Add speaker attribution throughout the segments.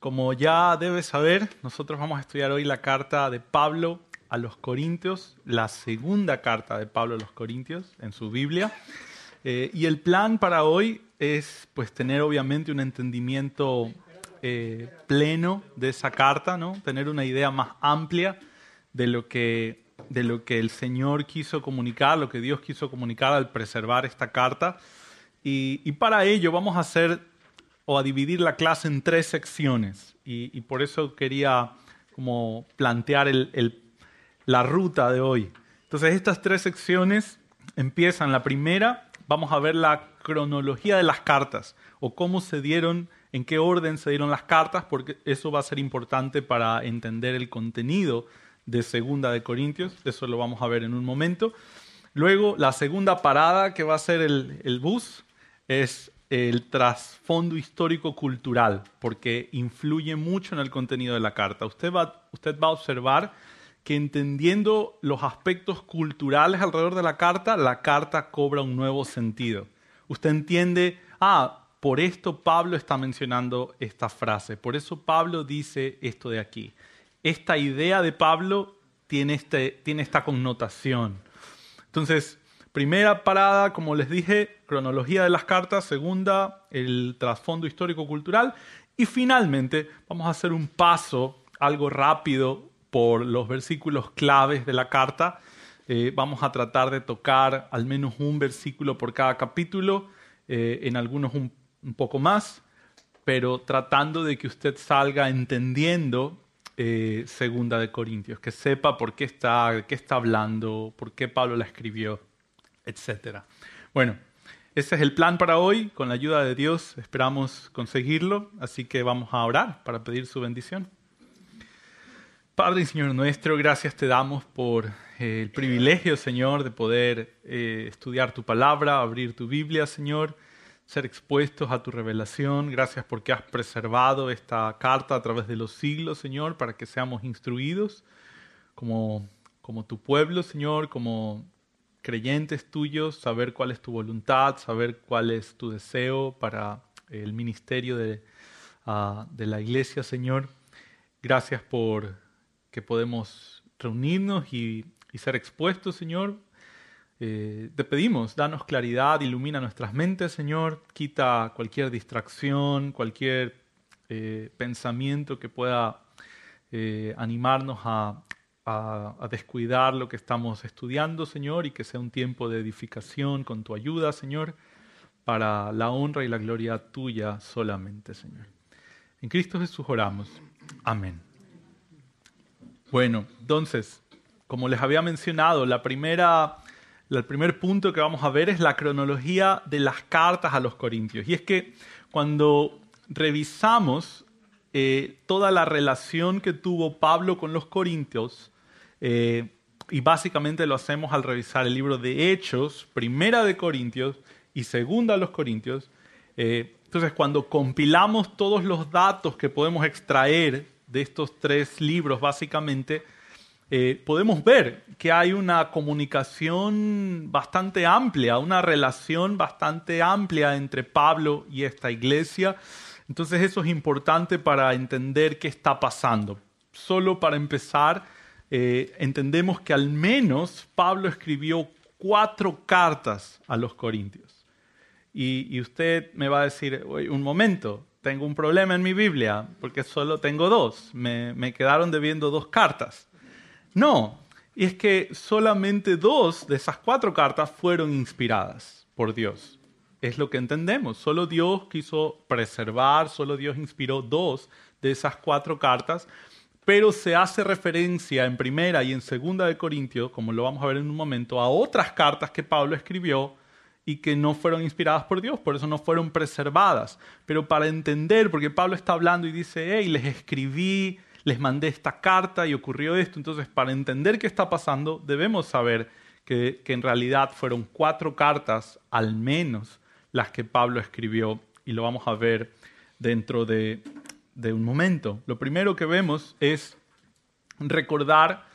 Speaker 1: Como ya debes saber, nosotros vamos a estudiar hoy la carta de Pablo a los Corintios, la segunda carta de Pablo a los Corintios en su Biblia. Eh, y el plan para hoy es pues tener obviamente un entendimiento eh, pleno de esa carta, ¿no? tener una idea más amplia de lo, que, de lo que el Señor quiso comunicar, lo que Dios quiso comunicar al preservar esta carta. Y, y para ello vamos a hacer o a dividir la clase en tres secciones. Y, por eso quería como plantear el, la ruta de hoy. Entonces estas tres secciones empiezan. La primera, vamos a ver la cronología de las cartas o cómo se dieron, en qué orden se dieron las cartas, porque eso va a ser importante para entender el contenido de Segunda de Corintios. Eso lo vamos a ver en un momento. Luego, la segunda parada que va a ser el, el bus es el trasfondo histórico-cultural, porque influye mucho en el contenido de la carta. Usted va, usted va a observar que entendiendo los aspectos culturales alrededor de la carta, la carta cobra un nuevo sentido. Usted entiende, ah, por esto Pablo está mencionando esta frase, por eso Pablo dice esto de aquí. Esta idea de Pablo tiene, este, tiene esta connotación. Entonces, Primera parada, como les dije, cronología de las cartas. Segunda, el trasfondo histórico-cultural. Y finalmente, vamos a hacer un paso, algo rápido, por los versículos claves de la carta. Eh, vamos a tratar de tocar al menos un versículo por cada capítulo, eh, en algunos un, poco más, pero tratando de que usted salga entendiendo eh, Segunda de Corintios, que sepa por qué está, qué está hablando, por qué Pablo la escribió etc. Bueno, ese es el plan para hoy. Con la ayuda de Dios esperamos conseguirlo, así que vamos a orar para pedir su bendición. Padre y Señor nuestro, gracias te damos por eh, el privilegio, Señor, de poder eh, estudiar tu palabra, abrir tu Biblia, Señor, ser expuestos a tu revelación. Gracias porque has preservado esta carta a través de los siglos, Señor, para que seamos instruidos como, como tu pueblo, Señor, como creyentes tuyos, saber cuál es tu voluntad, saber cuál es tu deseo para el ministerio de, ah, de la iglesia, Señor. Gracias por que podemos reunirnos y, ser expuestos, Señor. Eh, te pedimos, danos claridad, ilumina nuestras mentes, Señor. Quita cualquier distracción, cualquier eh, pensamiento que pueda eh, animarnos a, a, descuidar lo que estamos estudiando, Señor, y que sea un tiempo de edificación con tu ayuda, Señor, para la honra y la gloria tuya solamente, Señor. En Cristo Jesús oramos. Amén. Bueno, entonces, como les había mencionado, la primera, el primer punto que vamos a ver es la cronología de las cartas a los Corintios. Y es que cuando revisamos eh, toda la relación que tuvo Pablo con los Corintios, eh, y básicamente lo hacemos al revisar el libro de Hechos, primera de Corintios y segunda de los Corintios. Eh, entonces, cuando compilamos todos los datos que podemos extraer de estos tres libros, básicamente, eh, podemos ver que hay una comunicación bastante amplia, una relación bastante amplia entre Pablo y esta iglesia. Entonces eso es importante para entender qué está pasando. Solo para empezar, eh, entendemos que al menos Pablo escribió cuatro cartas a los corintios. Y, usted me va a decir, un momento, tengo un problema en mi Biblia porque solo tengo dos, me, me quedaron debiendo dos cartas. No, y es que solamente dos de esas cuatro cartas fueron inspiradas por Dios. Es lo que entendemos. Solo Dios quiso preservar, solo Dios inspiró dos de esas cuatro cartas pero se hace referencia en primera y en segunda de Corintios, como lo vamos a ver en un momento, a otras cartas que Pablo escribió y que no fueron inspiradas por Dios, por eso no fueron preservadas. Pero para entender, porque Pablo está hablando y dice, hey, les escribí, les mandé esta carta y ocurrió esto, entonces para entender qué está pasando debemos saber que, que en realidad fueron cuatro cartas al menos las que Pablo escribió y lo vamos a ver dentro de de un momento. Lo primero que vemos es recordar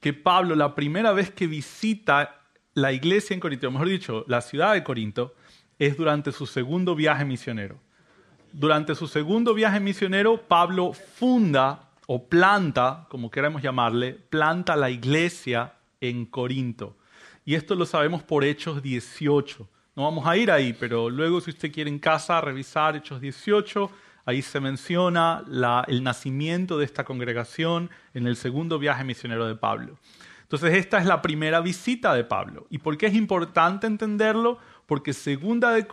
Speaker 1: que Pablo, la primera vez que visita la iglesia en Corinto, mejor dicho, la ciudad de Corinto, es durante su segundo viaje misionero. durante su segundo viaje misionero, Pablo funda o planta, como queramos llamarle, planta la iglesia en Corinto. Y esto lo sabemos por Hechos 18. No vamos a ir ahí, pero luego si usted quiere en casa revisar Hechos 18, ahí se menciona el nacimiento de esta congregación en el segundo viaje misionero de Pablo. Entonces esta es la primera visita de Pablo. ¿Y por qué es importante entenderlo? Porque segunda de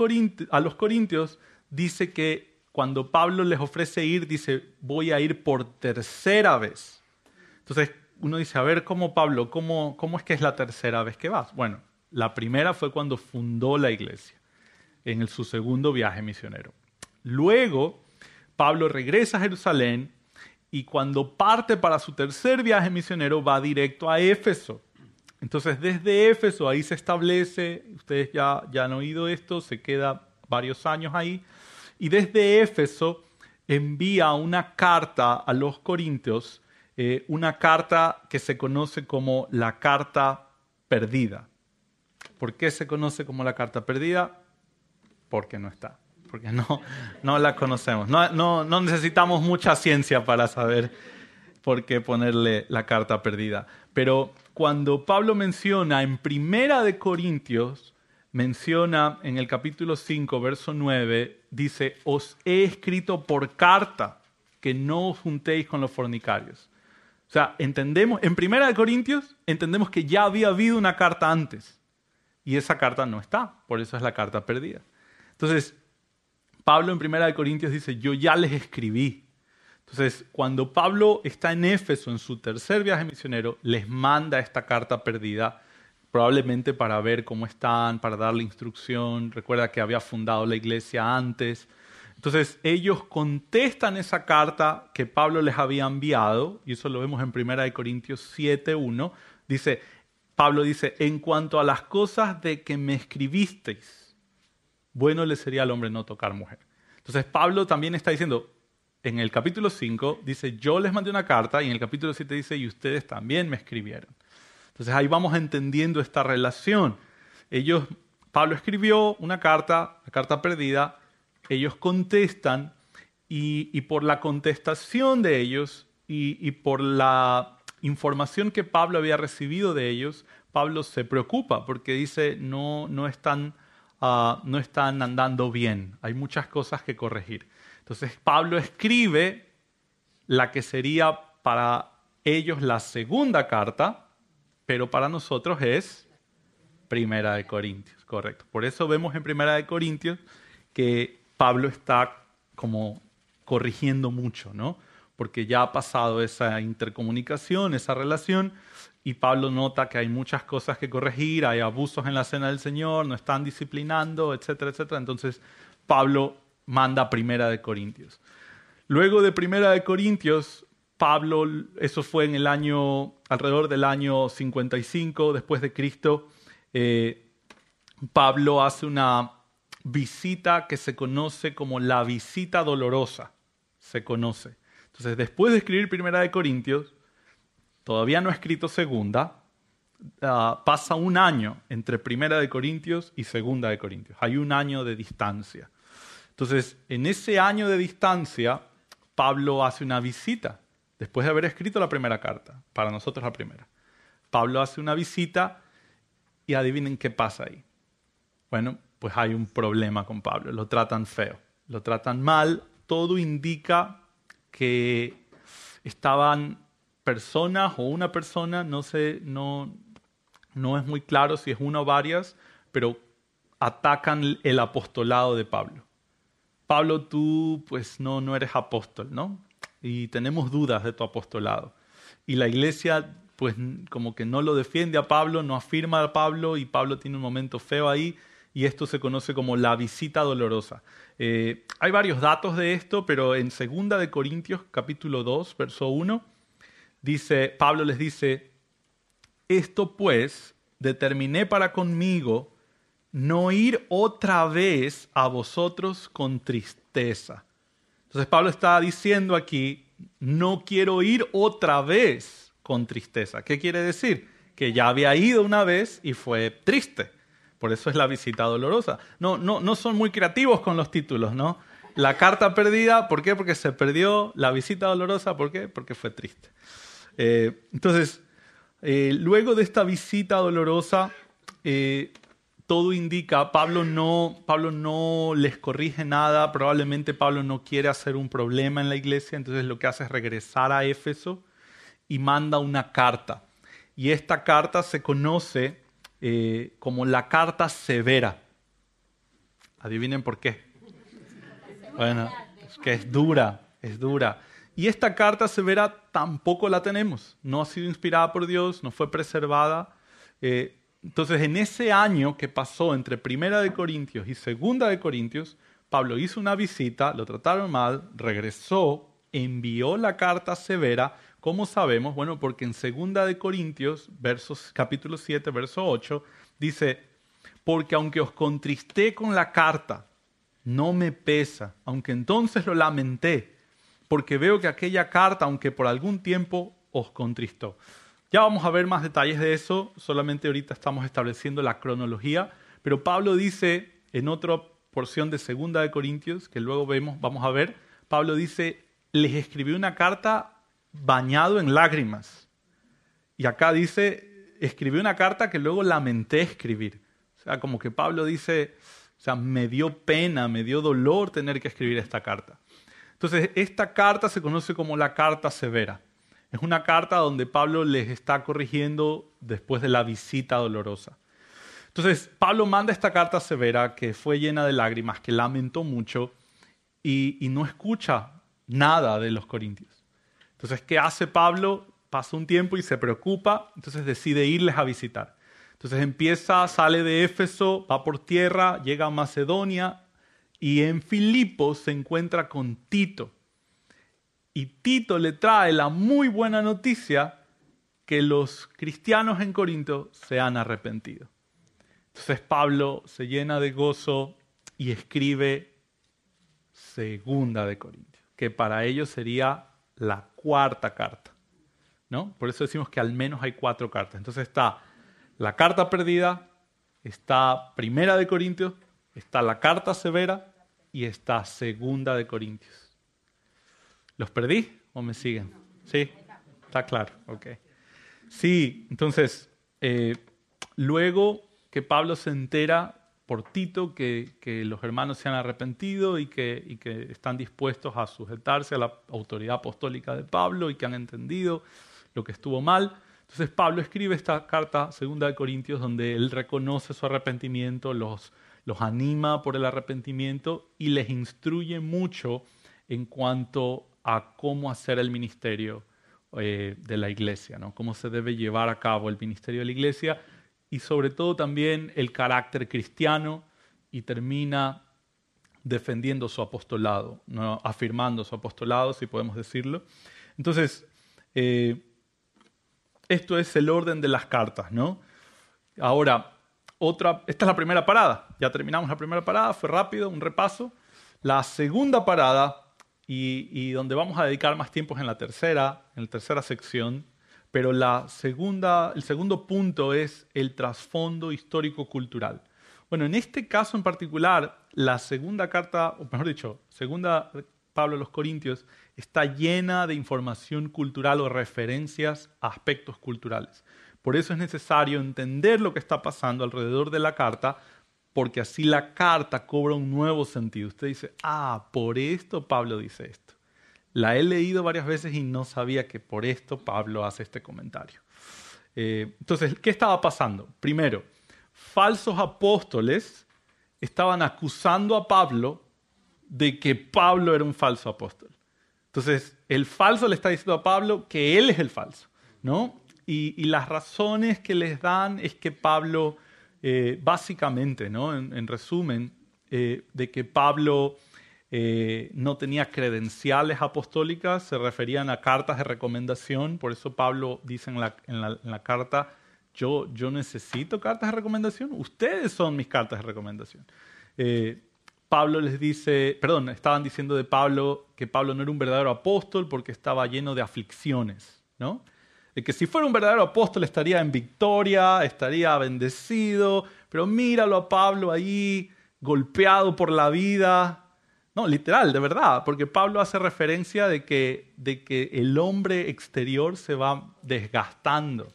Speaker 1: a los Corintios dice que cuando Pablo les ofrece ir, dice, voy a ir por tercera vez. Entonces uno dice, a ver, ¿cómo Pablo? ¿Cómo, cómo es que es la tercera vez que vas? Bueno, la primera fue cuando fundó la iglesia, en su segundo viaje misionero. Luego, Pablo regresa a Jerusalén y cuando parte para su tercer viaje misionero va directo a Éfeso. Entonces, desde Éfeso ahí se establece, ustedes ya, ya han oído esto, se queda varios años ahí, y desde Éfeso envía una carta a los corintios, eh, una carta que se conoce como la carta perdida. ¿Por qué se conoce como la carta perdida? Porque no está, porque no, no la conocemos. No, no, necesitamos mucha ciencia para saber por qué ponerle la carta perdida. Pero cuando Pablo menciona en Primera de Corintios, menciona en el capítulo 5, verso 9, dice, os he escrito por carta que no os juntéis con los fornicarios. O sea, entendemos, en Primera de Corintios entendemos que ya había habido una carta antes. Y esa carta no está, por eso es la carta perdida. Entonces, Pablo en Primera Corintios dice, yo ya les escribí. Entonces, cuando Pablo está en Éfeso en su tercer viaje misionero, les manda esta carta perdida, probablemente para ver cómo están, para darle instrucción. Recuerda que había fundado la iglesia antes. Entonces, ellos contestan esa carta que Pablo les había enviado, y eso lo vemos en Primera de Corintios 7.1. Dice, Pablo dice, en cuanto a las cosas de que me escribisteis, bueno le sería al hombre no tocar mujer. Entonces Pablo también está diciendo, en el capítulo 5 dice, yo les mandé una carta, y en el capítulo 7 dice, y ustedes también me escribieron. Entonces ahí vamos entendiendo esta relación. Ellos, Pablo escribió una carta, la carta perdida, ellos contestan, y, por la contestación de ellos y por la información que Pablo había recibido de ellos, Pablo se preocupa porque dice, no, no, están, ah, no están andando bien, hay muchas cosas que corregir. Entonces Pablo escribe la que sería para ellos la segunda carta, pero para nosotros es Primera de Corintios, correcto. Por eso vemos en Primera de Corintios que Pablo está como corrigiendo mucho, ¿no? porque ya ha pasado esa intercomunicación, esa relación, y Pablo nota que hay muchas cosas que corregir, hay abusos en la cena del Señor, no están disciplinando, etcétera, etcétera. Entonces Pablo manda Primera de Corintios. Luego de Primera de Corintios, Pablo, eso fue en el año, alrededor del año 55 después de Cristo, eh, Pablo hace una visita que se conoce como la visita dolorosa, se conoce. Entonces, después de escribir Primera de Corintios, todavía no ha escrito Segunda, ah, pasa un año entre Primera de Corintios y Segunda de Corintios. Hay un año de distancia. Entonces, en ese año de distancia, Pablo hace una visita, después de haber escrito la primera carta, para nosotros la primera. Pablo hace una visita y adivinen qué pasa ahí. Bueno, pues hay un problema con Pablo, lo tratan feo, lo tratan mal, todo indica que estaban personas o una persona, no sé, no, no es muy claro si es una o varias, pero atacan el apostolado de Pablo. Pablo, tú pues no, no eres apóstol, ¿no? Y tenemos dudas de tu apostolado. Y la iglesia pues como que no lo defiende a Pablo, no afirma a Pablo y Pablo tiene un momento feo ahí y esto se conoce como la visita dolorosa. Eh, hay varios datos de esto, pero en 2 de Corintios capítulo 2, verso 1, dice, Pablo les dice, esto pues determiné para conmigo no ir otra vez a vosotros con tristeza. Entonces Pablo está diciendo aquí, no quiero ir otra vez con tristeza. ¿Qué quiere decir? Que ya había ido una vez y fue triste. Por eso es la visita dolorosa. No, no, no son muy creativos con los títulos, ¿no? la carta perdida, ¿por qué? Porque se perdió. La visita dolorosa, ¿por qué? Porque fue triste. Eh, entonces, eh, luego de esta visita dolorosa, eh, todo indica, Pablo no, Pablo no les corrige nada, probablemente Pablo no quiere hacer un problema en la iglesia, entonces lo que hace es regresar a Éfeso y manda una carta. Y esta carta se conoce como la carta severa. Adivinen por qué. Bueno, es que es dura, es dura. Y esta carta severa tampoco la tenemos. No ha sido inspirada por Dios, no fue preservada. Eh, entonces, en ese año que pasó entre Primera de Corintios y Segunda de Corintios, Pablo hizo una visita, lo trataron mal, regresó, envió la carta severa. ¿Cómo sabemos? Bueno, porque en Segunda de Corintios, versos, capítulo 7, verso 8, dice, porque aunque os contristé con la carta, no me pesa, aunque entonces lo lamenté, porque veo que aquella carta, aunque por algún tiempo, os contristó. Ya vamos a ver más detalles de eso, solamente ahorita estamos estableciendo la cronología, pero Pablo dice en otra porción de Segunda de Corintios, que luego vemos, vamos a ver, Pablo dice, les escribí una carta bañado en lágrimas. Y acá dice, escribí una carta que luego lamenté escribir. O sea, como que Pablo dice, o sea, me dio pena, me dio dolor tener que escribir esta carta. Entonces, esta carta se conoce como la carta severa. Es una carta donde Pablo les está corrigiendo después de la visita dolorosa. Entonces, Pablo manda esta carta severa que fue llena de lágrimas, que lamentó mucho y, no escucha nada de los corintios. Entonces, ¿qué hace Pablo? Pasa un tiempo y se preocupa, entonces decide irles a visitar. Entonces empieza, sale de Éfeso, va por tierra, llega a Macedonia y en Filipos se encuentra con Tito. Y Tito le trae la muy buena noticia que los cristianos en Corinto se han arrepentido. Entonces Pablo se llena de gozo y escribe segunda de Corintios, que para ellos sería la cuarta carta. ¿no? Por eso decimos que al menos hay cuatro cartas. Entonces está la carta perdida, está Primera de Corintios, está la carta severa y está Segunda de Corintios. ¿Los perdí o me siguen? Sí, está claro, ok. Sí, entonces, eh, luego que Pablo se entera por Tito que, los hermanos se han arrepentido y que, y que están dispuestos a sujetarse a la autoridad apostólica de Pablo y que han entendido lo que estuvo mal, entonces Pablo escribe esta carta, segunda de Corintios, donde él reconoce su arrepentimiento, los, los anima por el arrepentimiento y les instruye mucho en cuanto a cómo hacer el ministerio eh, de la iglesia, ¿no? cómo se debe llevar a cabo el ministerio de la iglesia y sobre todo también el carácter cristiano y termina defendiendo su apostolado, ¿no? afirmando su apostolado, si podemos decirlo. Entonces, eh, esto es el orden de las cartas, ¿no? Ahora, otra, esta es la primera parada. Ya terminamos la primera parada, fue rápido, un repaso. La segunda parada, y, donde vamos a dedicar más tiempo en la tercera, en la tercera sección, pero la segunda, el segundo punto es el trasfondo histórico-cultural. Bueno, en este caso en particular, la segunda carta, o mejor dicho, segunda Pablo a los Corintios, está llena de información cultural o referencias a aspectos culturales. Por eso es necesario entender lo que está pasando alrededor de la carta, porque así la carta cobra un nuevo sentido. Usted dice, ah, por esto Pablo dice esto. La he leído varias veces y no sabía que por esto Pablo hace este comentario. Eh, entonces, ¿qué estaba pasando? Primero, falsos apóstoles estaban acusando a Pablo de que Pablo era un falso apóstol. Entonces, el falso le está diciendo a Pablo que él es el falso, ¿no? Y, las razones que les dan es que Pablo, eh, básicamente, ¿no? En, resumen, eh, de que Pablo eh, no tenía credenciales apostólicas, se referían a cartas de recomendación, por eso Pablo dice en la, carta, yo, yo necesito cartas de recomendación, ustedes son mis cartas de recomendación. Pablo les dice, perdón, estaban diciendo de Pablo que Pablo no era un verdadero apóstol porque estaba lleno de aflicciones, ¿no? De que si fuera un verdadero apóstol estaría en victoria, estaría bendecido, pero míralo a Pablo ahí golpeado por la vida, No, literal, de verdad, porque Pablo hace referencia de que, de que el hombre exterior se va desgastando.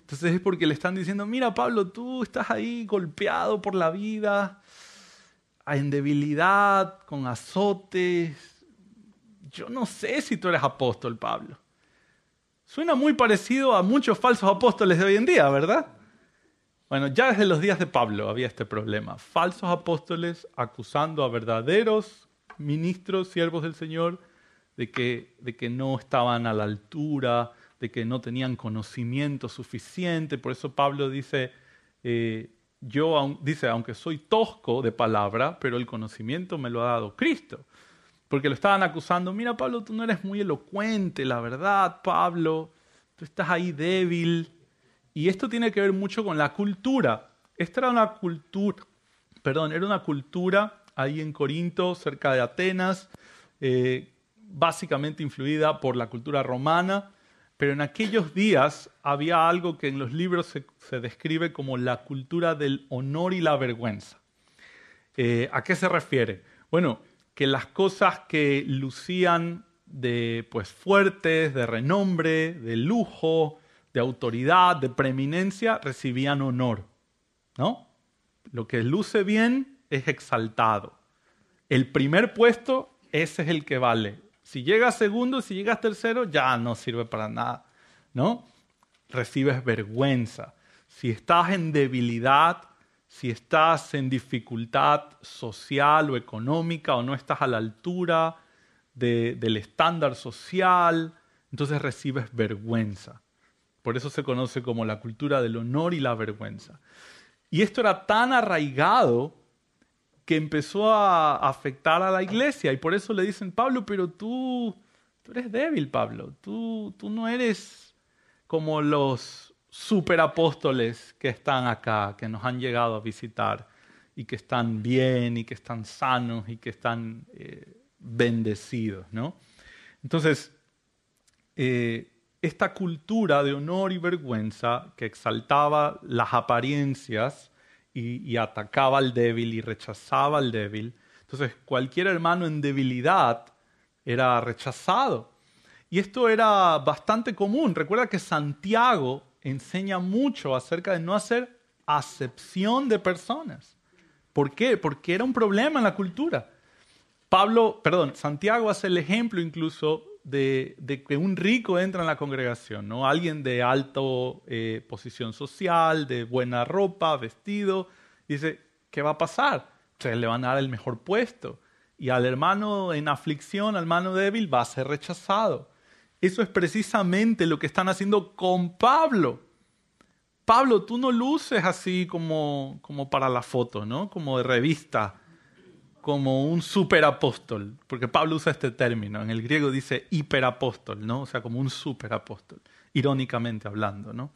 Speaker 1: Entonces es porque le están diciendo, mira Pablo, tú estás ahí golpeado por la vida, en debilidad, con azotes. Yo no sé si tú eres apóstol, Pablo. Suena muy parecido a muchos falsos apóstoles de hoy en día, ¿verdad? Bueno, ya desde los días de Pablo había este problema. Falsos apóstoles acusando a verdaderos ministros, siervos del Señor, de que, no estaban a la altura, de que no tenían conocimiento suficiente. Por eso Pablo dice, eh, yo dice, aunque soy tosco de palabra, pero el conocimiento me lo ha dado Cristo. Porque lo estaban acusando, mira Pablo, tú no eres muy elocuente, la verdad, Pablo, tú estás ahí débil. Y esto tiene que ver mucho con la cultura. Esta era una cultura, perdón, era una cultura ahí en Corinto, cerca de Atenas, eh, básicamente influida por la cultura romana, pero en aquellos días había algo que en los libros se, describe como la cultura del honor y la vergüenza. Eh, ¿A qué se refiere? Bueno, que las cosas que lucían de pues fuertes, de renombre, de lujo, de autoridad, de preeminencia, recibían honor, ¿no? Lo que luce bien es exaltado. El primer puesto, ese es el que vale. Si llegas segundo, si llegas tercero, ya no sirve para nada, ¿no? Recibes vergüenza. Si estás en debilidad, si estás en dificultad social o económica o no estás a la altura del estándar social, entonces recibes vergüenza. Por eso se conoce como la cultura del honor y la vergüenza. Y esto era tan arraigado que empezó a afectar a la iglesia. Y por eso le dicen, Pablo, pero tú, tú eres débil, Pablo. Tú, tú no eres como los superapóstoles que están acá, que nos han llegado a visitar y que están bien y que están sanos y que están eh, bendecidos. ¿no? Entonces, eh, esta cultura de honor y vergüenza que exaltaba las apariencias, y, atacaba al débil y rechazaba al débil. Entonces cualquier hermano en debilidad era rechazado. Y esto era bastante común. Recuerda que Santiago enseña mucho acerca de no hacer acepción de personas. ¿Por qué? Porque era un problema en la cultura. Pablo, perdón, Santiago hace el ejemplo incluso de, que un rico entra en la congregación, ¿no? Alguien de alta eh, posición social, de buena ropa, vestido. Dice, ¿qué va a pasar? Se le van a dar el mejor puesto. Y al hermano en aflicción, al hermano débil, va a ser rechazado. Eso es precisamente lo que están haciendo con Pablo. Pablo, tú no luces así como, como para la foto, ¿no? Como de revista como un superapóstol, porque Pablo usa este término, en el griego dice hiperapóstol, ¿no? o sea, como un superapóstol, irónicamente hablando. ¿no?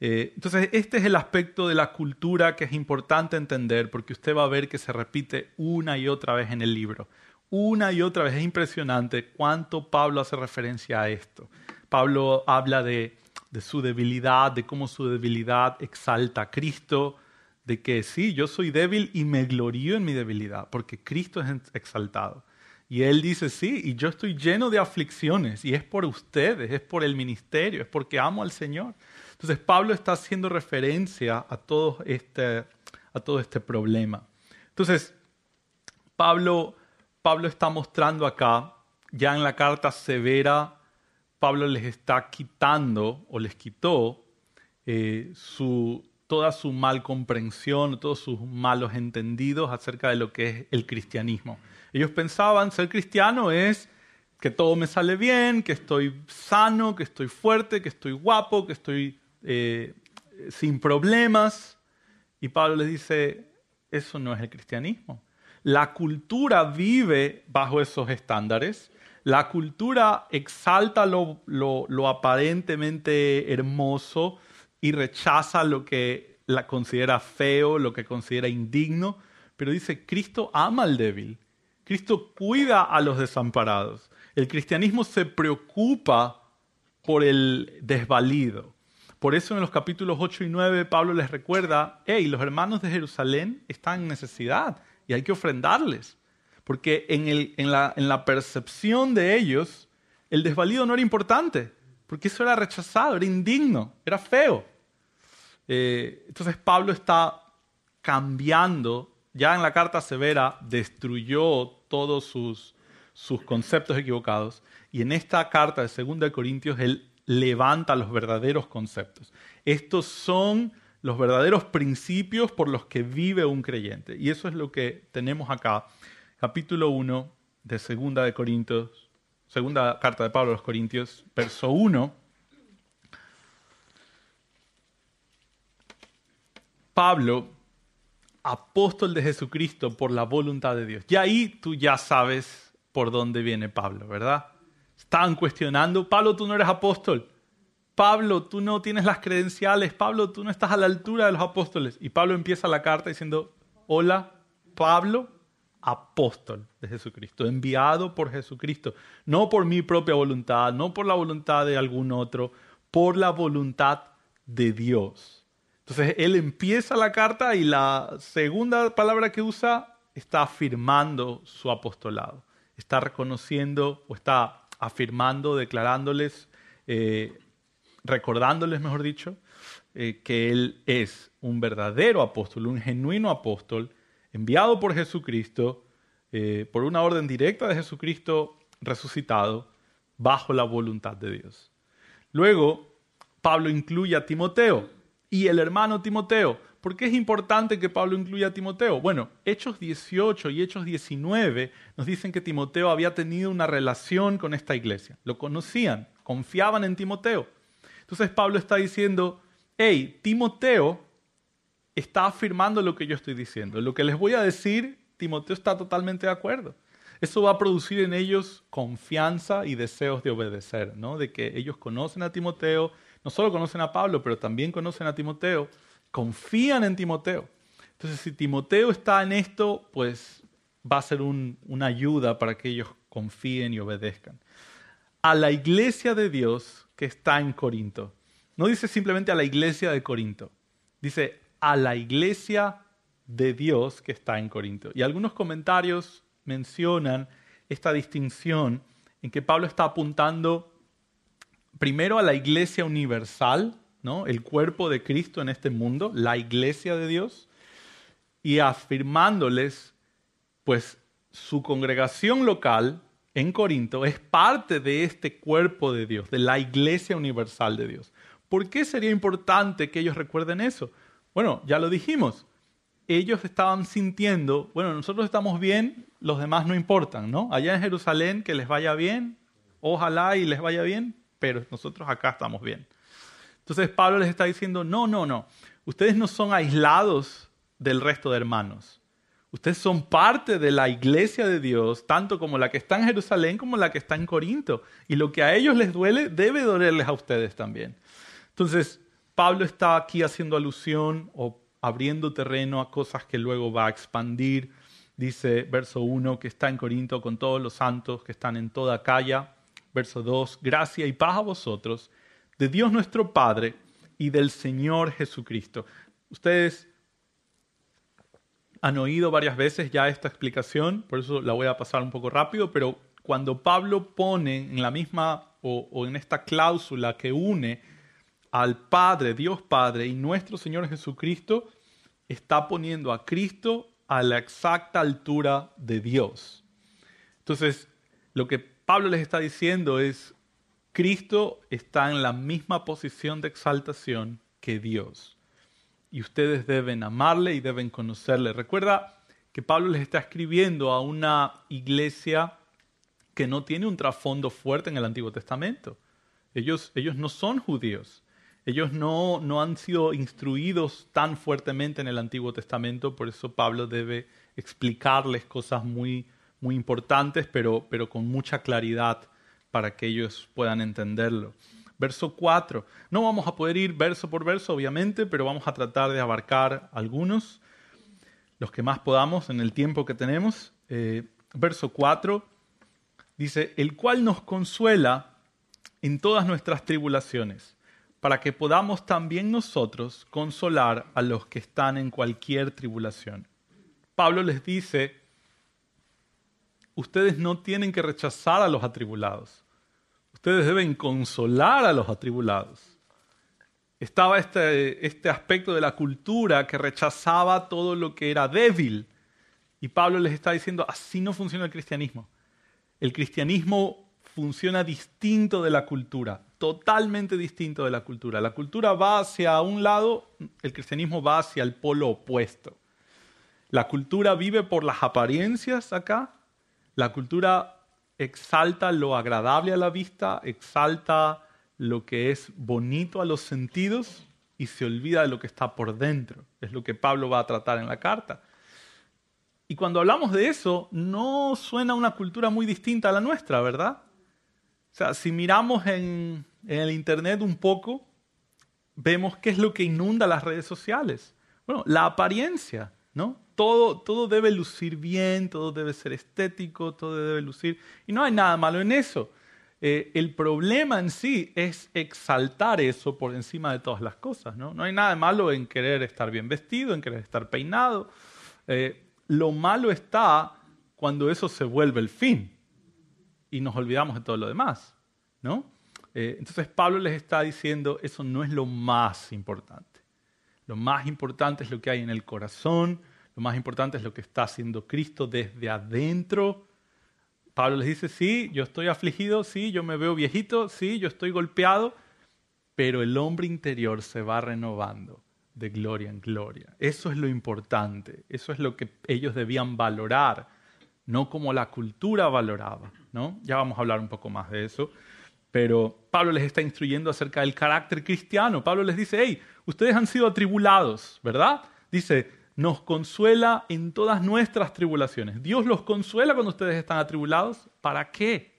Speaker 1: Eh, entonces, este es el aspecto de la cultura que es importante entender, porque usted va a ver que se repite una y otra vez en el libro. Una y otra vez es impresionante cuánto Pablo hace referencia a esto. Pablo habla de, su debilidad, de cómo su debilidad exalta a Cristo, de que sí, yo soy débil y me glorío en mi debilidad, porque Cristo es exaltado. Y él dice, sí, y yo estoy lleno de aflicciones, y es por ustedes, es por el ministerio, es porque amo al Señor. Entonces Pablo está haciendo referencia a todo este, a todo este problema. Entonces, Pablo, Pablo está mostrando acá, ya en la carta severa, Pablo les está quitando o les quitó eh, toda su mal comprensión, todos sus malos entendidos acerca de lo que es el cristianismo. Ellos pensaban ser cristiano es que todo me sale bien, que estoy sano, que estoy fuerte, que estoy guapo, que estoy eh, sin problemas. Y Pablo les dice, eso no es el cristianismo. La cultura vive bajo esos estándares. La cultura exalta lo, aparentemente hermoso, y rechaza lo que la considera feo, lo que considera indigno, pero dice, Cristo ama al débil, Cristo cuida a los desamparados. El cristianismo se preocupa por el desvalido. Por eso en los capítulos 8 y 9 Pablo les recuerda, hey, los hermanos de Jerusalén están en necesidad y hay que ofrendarles. porque en, la, percepción de ellos, el desvalido no era importante, porque eso era rechazado, era indigno, era feo. Eh, entonces Pablo está cambiando, ya en la carta severa destruyó todos sus, conceptos equivocados, y en esta carta de 2 Corintios él levanta los verdaderos conceptos. Estos son los verdaderos principios por los que vive un creyente. Y eso es lo que tenemos acá, capítulo 1 de Segunda de Corintios, segunda carta de Pablo a los Corintios, verso 1. Pablo, apóstol de Jesucristo por la voluntad de Dios. Y ahí tú ya sabes por dónde viene Pablo, ¿verdad? Están cuestionando, Pablo, tú no eres apóstol. Pablo, tú no tienes las credenciales, Pablo, tú no estás a la altura de los apóstoles. Y Pablo empieza la carta diciendo, hola, Pablo, apóstol de Jesucristo, enviado por Jesucristo, no por mi propia voluntad, no por la voluntad de algún otro, por la voluntad de Dios. Entonces él empieza la carta y la segunda palabra que usa está afirmando su apostolado, está reconociendo o está afirmando, declarándoles eh, recordándoles, mejor dicho, eh, que Él es un verdadero apóstol, un genuino apóstol, enviado por Jesucristo, eh, por una orden directa de Jesucristo resucitado, bajo la voluntad de Dios. Luego, Pablo incluye a Timoteo y el hermano Timoteo. ¿Por qué es importante que Pablo incluya a Timoteo? Bueno, Hechos 18 y Hechos 19 nos dicen que Timoteo había tenido una relación con esta iglesia. Lo conocían, confiaban en Timoteo. Entonces Pablo está diciendo, hey, Timoteo está afirmando lo que yo estoy diciendo. Lo que les voy a decir, Timoteo está totalmente de acuerdo. Eso va a producir en ellos confianza y deseos de obedecer, ¿no? De que ellos conocen a Timoteo, no solo conocen a Pablo, pero también conocen a Timoteo, confían en Timoteo. Entonces, si Timoteo está en esto, pues va a ser una ayuda para que ellos confíen y obedezcan. A la iglesia de Dios que está en Corinto. No dice simplemente a la iglesia de Corinto, dice a la iglesia de Dios que está en Corinto. Y algunos comentarios mencionan esta distinción en que Pablo está apuntando primero a la iglesia universal, ¿no? el cuerpo de Cristo en este mundo, la iglesia de Dios, y afirmándoles pues su congregación local en Corinto es parte de este cuerpo de Dios, de la iglesia universal de Dios. ¿Por qué sería importante que ellos recuerden eso? Bueno, ya lo dijimos. Ellos estaban sintiendo, bueno, nosotros estamos bien, los demás no importan, ¿no? Allá en Jerusalén que les vaya bien, ojalá y les vaya bien, pero nosotros acá estamos bien. Entonces Pablo les está diciendo, no, no, no, ustedes no son aislados del resto de hermanos. Ustedes son parte de la iglesia de Dios, tanto como la que está en Jerusalén como la que está en Corinto. Y lo que a ellos les duele debe dolerles a ustedes también. Entonces, Pablo está aquí haciendo alusión o abriendo terreno a cosas que luego va a expandir. Dice verso 1 que está en Corinto con todos los santos que están en toda calle. Verso 2, gracia y paz a vosotros, de Dios nuestro Padre y del Señor Jesucristo. Ustedes han oído varias veces ya esta explicación, por eso la voy a pasar un poco rápido, pero cuando Pablo pone en la misma o, en esta cláusula que une al Padre, Dios Padre y nuestro Señor Jesucristo, está poniendo a Cristo a la exacta altura de Dios. Entonces, lo que Pablo les está diciendo es, Cristo está en la misma posición de exaltación que Dios y ustedes deben amarle y deben conocerle. Recuerda que Pablo les está escribiendo a una iglesia que no tiene un trasfondo fuerte en el Antiguo Testamento. Ellos, ellos no son judíos. Ellos no, no han sido instruidos tan fuertemente en el Antiguo Testamento, por eso Pablo debe explicarles cosas muy, muy importantes, pero, pero con mucha claridad para que ellos puedan entenderlo verso 4. No vamos a poder ir verso por verso, obviamente, pero vamos a tratar de abarcar algunos, los que más podamos en el tiempo que tenemos. Eh, verso 4 dice, el cual nos consuela en todas nuestras tribulaciones, para que podamos también nosotros consolar a los que están en cualquier tribulación. Pablo les dice ustedes no tienen que rechazar a los atribulados. Ustedes deben consolar a los atribulados. Estaba este, este aspecto de la cultura que rechazaba todo lo que era débil. Y Pablo les está diciendo, así no funciona el cristianismo. El cristianismo funciona distinto de la cultura, totalmente distinto de la cultura. La cultura va hacia un lado, el cristianismo va hacia el polo opuesto. La cultura vive por las apariencias acá, la cultura exalta lo agradable a la vista, exalta lo que es bonito a los sentidos y se olvida de lo que está por dentro. Es lo que Pablo va a tratar en la carta. Y cuando hablamos de eso, no suena una cultura muy distinta a la nuestra, ¿verdad? O sea, si miramos en, en el Internet un poco, vemos qué es lo que inunda las redes sociales. Bueno, la apariencia, ¿no? Todo, debe lucir bien, todo debe ser estético, todo debe lucir... Y no hay nada malo en eso. Eh, el problema en sí es exaltar eso por encima de todas las cosas. No, hay nada malo en querer estar bien vestido, en querer estar peinado. Eh, lo malo está cuando eso se vuelve el fin y nos olvidamos de todo lo demás. Eh, entonces Pablo les está diciendo, eso no es lo más importante. Lo más importante es lo que hay en el corazón, lo más importante es lo que está haciendo Cristo desde adentro. Pablo les dice, sí, yo estoy afligido, sí, yo me veo viejito, sí, yo estoy golpeado, pero el hombre interior se va renovando de gloria en gloria. Eso es lo importante, eso es lo que ellos debían valorar, no como la cultura valoraba. ¿no? Ya vamos a hablar un poco más de eso. Pero Pablo les está instruyendo acerca del carácter cristiano. Pablo les dice, hey, ustedes han sido atribulados, ¿verdad? Dice, nos consuela en todas nuestras tribulaciones. Dios los consuela cuando ustedes están atribulados. ¿Para qué?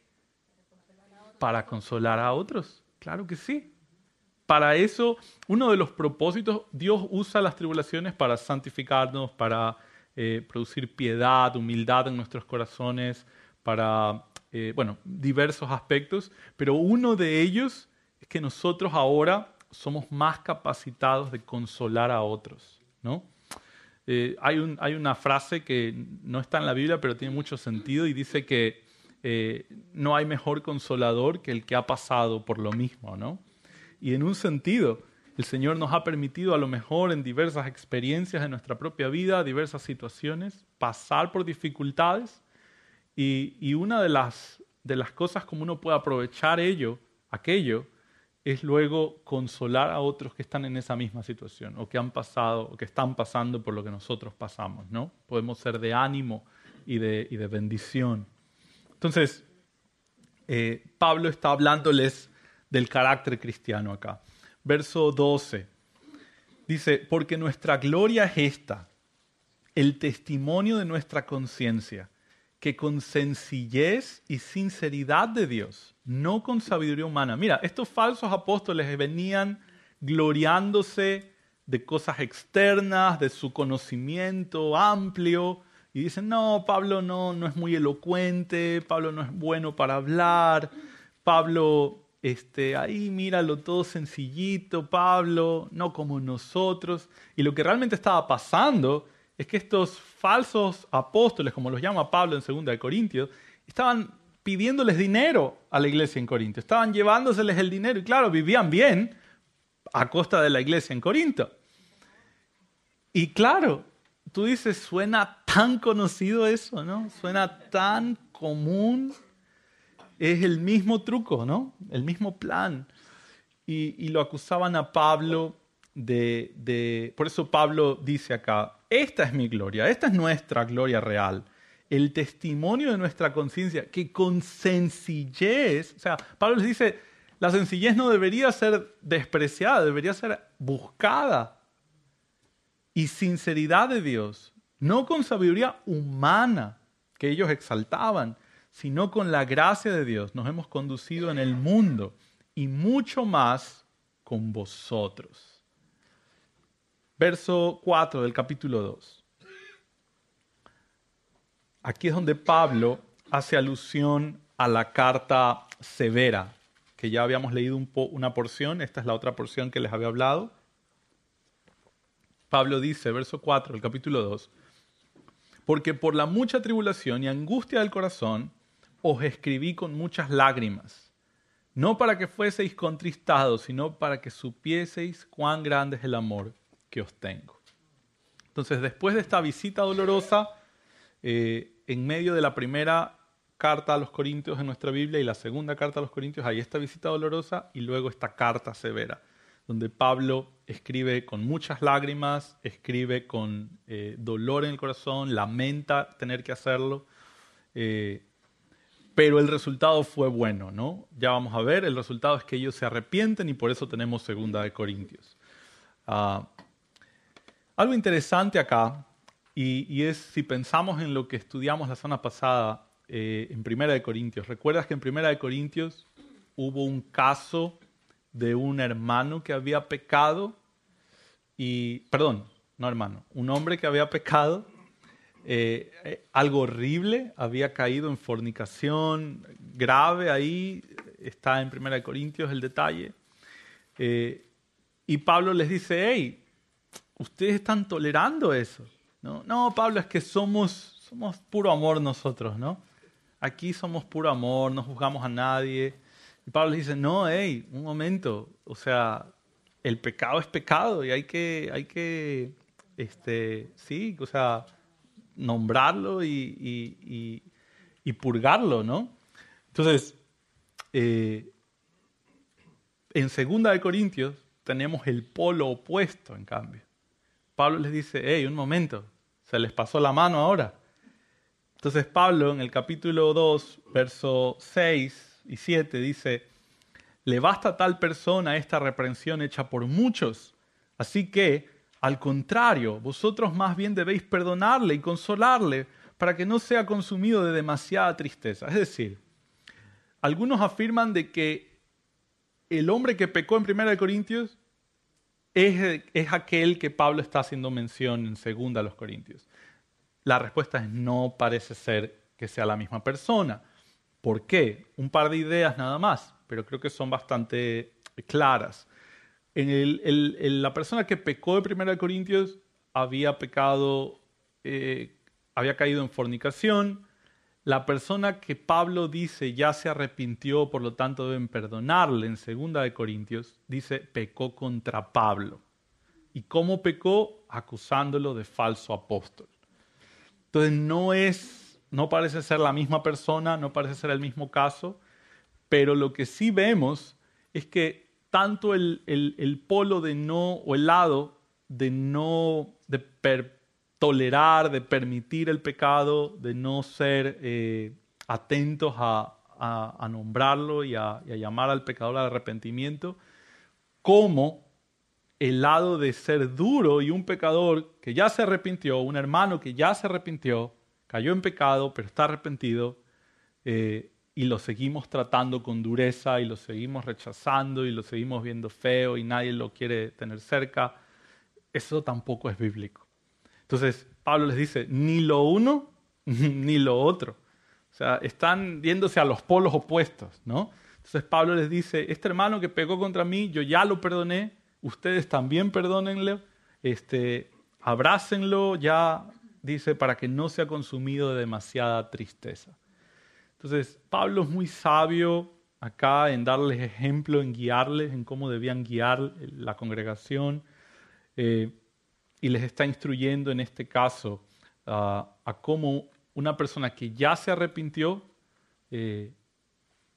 Speaker 1: Para consolar a otros. Claro que sí. Para eso, uno de los propósitos, Dios usa las tribulaciones para santificarnos, para eh, producir piedad, humildad en nuestros corazones, para, eh, bueno, diversos aspectos. Pero uno de ellos es que nosotros ahora somos más capacitados de consolar a otros, ¿no? Eh, hay, una frase que no está en la Biblia, pero tiene mucho sentido y dice que eh, no hay mejor consolador que el que ha pasado por lo mismo, ¿no? Y en un sentido, el Señor nos ha permitido a lo mejor en diversas experiencias de nuestra propia vida, diversas situaciones, pasar por dificultades y, una de las, de las cosas como uno puede aprovechar ello, aquello, es luego consolar a otros que están en esa misma situación o que han pasado o que están pasando por lo que nosotros pasamos, ¿no? Podemos ser de ánimo y de, de bendición. Entonces, eh, Pablo está hablándoles del carácter cristiano acá. Verso 12. Dice, porque nuestra gloria es esta, el testimonio de nuestra conciencia que con sencillez y sinceridad de Dios, no con sabiduría humana. Mira, estos falsos apóstoles venían gloriándose de cosas externas, de su conocimiento amplio, y dicen, no, Pablo no, no es muy elocuente, Pablo no es bueno para hablar, Pablo, este, ahí míralo todo sencillito, Pablo, no como nosotros. Y lo que realmente estaba pasando es que estos falsos apóstoles, como los llama Pablo en 2 de Corintios, estaban pidiéndoles dinero a la iglesia en Corinto, estaban llevándoseles el dinero y claro, vivían bien a costa de la iglesia en Corinto. Y claro, tú dices, suena tan conocido eso, ¿no? Suena tan común. Es el mismo truco, ¿no? El mismo plan. Y, lo acusaban a Pablo de... Por eso Pablo dice acá, esta es mi gloria, esta es nuestra gloria real. El testimonio de nuestra conciencia, que con sencillez, o sea, Pablo les dice, la sencillez no debería ser despreciada, debería ser buscada. Y sinceridad de Dios, no con sabiduría humana que ellos exaltaban, sino con la gracia de Dios nos hemos conducido en el mundo y mucho más con vosotros verso 4 del capítulo 2. Aquí es donde Pablo hace alusión a la carta severa, que ya habíamos leído una porción, esta es la otra porción que les había hablado. Pablo dice, verso 4 del capítulo 2, porque por la mucha tribulación y angustia del corazón os escribí con muchas lágrimas, no para que fueseis contristados, sino para que supieseis cuán grande es el amor que os tengo. Entonces, después de esta visita dolorosa, eh, en medio de la primera carta a los Corintios en nuestra Biblia y la segunda carta a los Corintios, hay esta visita dolorosa y luego esta carta severa, donde Pablo escribe con muchas lágrimas, escribe con eh, dolor en el corazón, lamenta tener que hacerlo. Eh, pero el resultado fue bueno, ¿no? Ya vamos a ver, el resultado es que ellos se arrepienten y por eso tenemos segunda de Corintios. Ah, algo interesante acá, y, es si pensamos en lo que estudiamos la semana pasada eh, en Primera de Corintios. ¿Recuerdas que en Primera de Corintios hubo un caso de un hermano que había pecado? Y, perdón, no hermano, un hombre que había pecado eh, eh, algo horrible, había caído en fornicación grave, ahí está en 1 Corintios el detalle. Y Pablo les dice, hey, ustedes están tolerando eso. No, no Pablo, es que somos, somos puro amor nosotros, ¿no? Aquí somos puro amor, no juzgamos a nadie. Y Pablo dice, no, hey, un momento, o sea, el pecado es pecado y hay que, hay que, este, sí, o sea, nombrarlo y, purgarlo, ¿no? Entonces, eh, en segunda de Corintios tenemos el polo opuesto, en cambio. Pablo les dice, hey, un momento, se les pasó la mano ahora. Entonces Pablo en el capítulo 2, verso 6 y 7 dice, le basta a tal persona esta reprensión hecha por muchos, así que al contrario, vosotros más bien debéis perdonarle y consolarle para que no sea consumido de demasiada tristeza. Es decir, algunos afirman de que el hombre que pecó en 1 Corintios es, aquel que Pablo está haciendo mención en 2 los Corintios. La respuesta es no parece ser que sea la misma persona. ¿Por qué? Un par de ideas nada más, pero creo que son bastante claras en la persona que pecó de 1 Corintios había pecado, eh, había caído en fornicación. La persona que Pablo dice ya se arrepintió, por lo tanto deben perdonarle en 2 de Corintios, dice pecó contra Pablo. ¿Y cómo pecó? Acusándolo de falso apóstol. Entonces no es, no parece ser la misma persona, no parece ser el mismo caso, pero lo que sí vemos es que tanto el, polo de no, o el lado de no, de tolerar, de permitir el pecado, de no ser eh, atentos a, nombrarlo y a, llamar al pecador al arrepentimiento, como el lado de ser duro y un pecador que ya se arrepintió, un hermano que ya se arrepintió, cayó en pecado, pero está arrepentido, eh, y lo seguimos tratando con dureza y lo seguimos rechazando y lo seguimos viendo feo y nadie lo quiere tener cerca, eso tampoco es bíblico. Entonces, Pablo les dice, ni lo uno ni lo otro. O sea, están viéndose a los polos opuestos, ¿no? Entonces Pablo les dice, este hermano que pegó contra mí, yo ya lo perdoné, ustedes también perdónenle, este, abrácenlo ya, dice, para que no sea consumido de demasiada tristeza. Entonces, Pablo es muy sabio acá en darles ejemplo, en guiarles, en cómo debían guiar la congregación. Eh, y les está instruyendo en este caso a cómo una persona que ya se arrepintió, eh,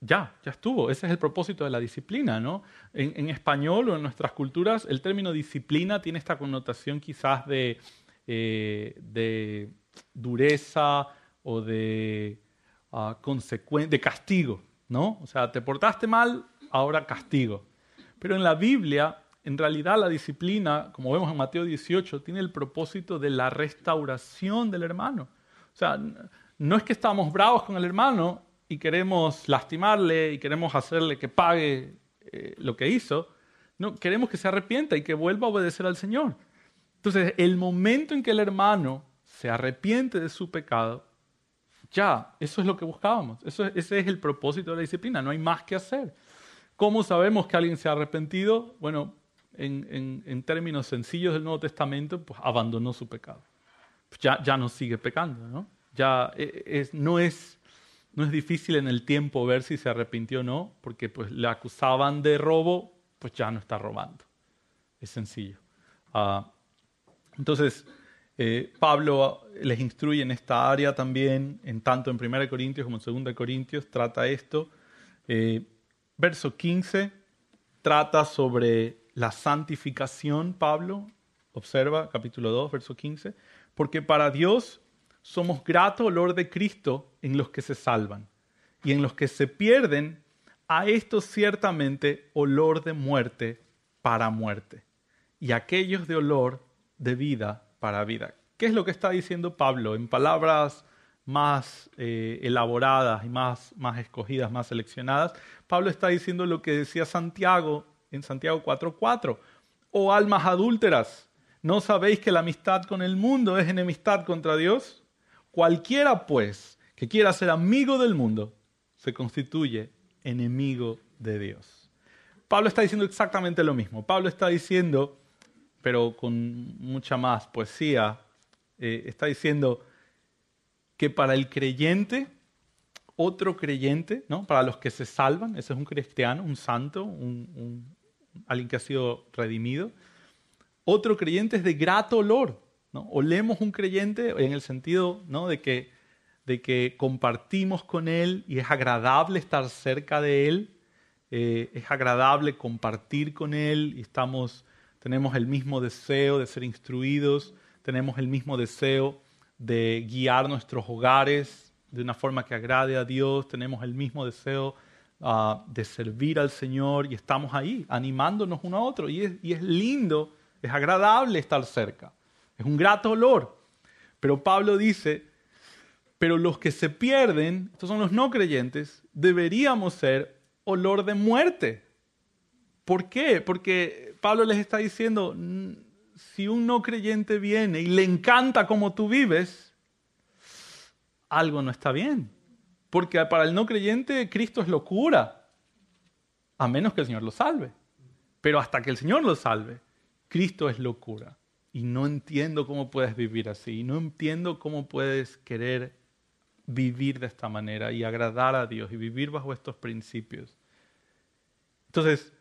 Speaker 1: ya, ya estuvo. Ese es el propósito de la disciplina, ¿no? En, español o en nuestras culturas, el término disciplina tiene esta connotación quizás de, eh, de dureza o de de castigo, ¿no? O sea, te portaste mal, ahora castigo. Pero en la Biblia, en realidad la disciplina, como vemos en Mateo 18, tiene el propósito de la restauración del hermano. O sea, no es que estamos bravos con el hermano y queremos lastimarle y queremos hacerle que pague eh, lo que hizo. No, queremos que se arrepienta y que vuelva a obedecer al Señor. Entonces, el momento en que el hermano se arrepiente de su pecado, ya, eso es lo que buscábamos. Ese es el propósito de la disciplina. No hay más que hacer. ¿Cómo sabemos que alguien se ha arrepentido? Bueno, en, términos sencillos del Nuevo Testamento, pues abandonó su pecado. ya, ya no sigue pecando, ¿no? Ya e, es, no, es, no es difícil en el tiempo ver si se arrepintió o no, porque pues le acusaban de robo, pues ya no está robando. Es sencillo. Ah, entonces, eh, Pablo les instruye en esta área también, en tanto en 1 Corintios como en 2 Corintios, trata esto. Eh, verso 15 trata sobre la santificación, Pablo, observa capítulo 2, verso 15, porque para Dios somos grato olor de Cristo en los que se salvan, y en los que se pierden, a esto ciertamente olor de muerte para muerte, y aquellos de olor de vida para vida. ¿Qué es lo que está diciendo Pablo? En palabras más eh, elaboradas y más, más escogidas, más seleccionadas, Pablo está diciendo lo que decía Santiago en Santiago 4:4. Oh almas adúlteras, ¿no sabéis que la amistad con el mundo es enemistad contra Dios? Cualquiera, pues, que quiera ser amigo del mundo, se constituye enemigo de Dios. Pablo está diciendo exactamente lo mismo. Pablo está diciendo pero con mucha más poesía, eh, está diciendo que para el creyente, otro creyente, ¿no? para los que se salvan, ese es un cristiano, un santo, un, alguien que ha sido redimido, otro creyente es de grato olor. ¿no? Olemos un creyente en el sentido ¿no? de, que, de que compartimos con él y es agradable estar cerca de él, eh, es agradable compartir con él y estamos tenemos el mismo deseo de ser instruidos, tenemos el mismo deseo de guiar nuestros hogares de una forma que agrade a Dios, tenemos el mismo deseo ah, de servir al Señor y estamos ahí animándonos uno a otro. Y es, y es lindo, es agradable estar cerca, es un grato olor. Pero Pablo dice, pero los que se pierden, estos son los no creyentes, deberíamos ser olor de muerte. ¿Por qué? Porque Pablo les está diciendo, si un no creyente viene y le encanta como tú vives, algo no está bien. Porque para el no creyente Cristo es locura, a menos que el Señor lo salve. Pero hasta que el Señor lo salve, Cristo es locura. Y no entiendo cómo puedes vivir así. No entiendo cómo puedes querer vivir de esta manera y agradar a Dios y vivir bajo estos principios. Entonces,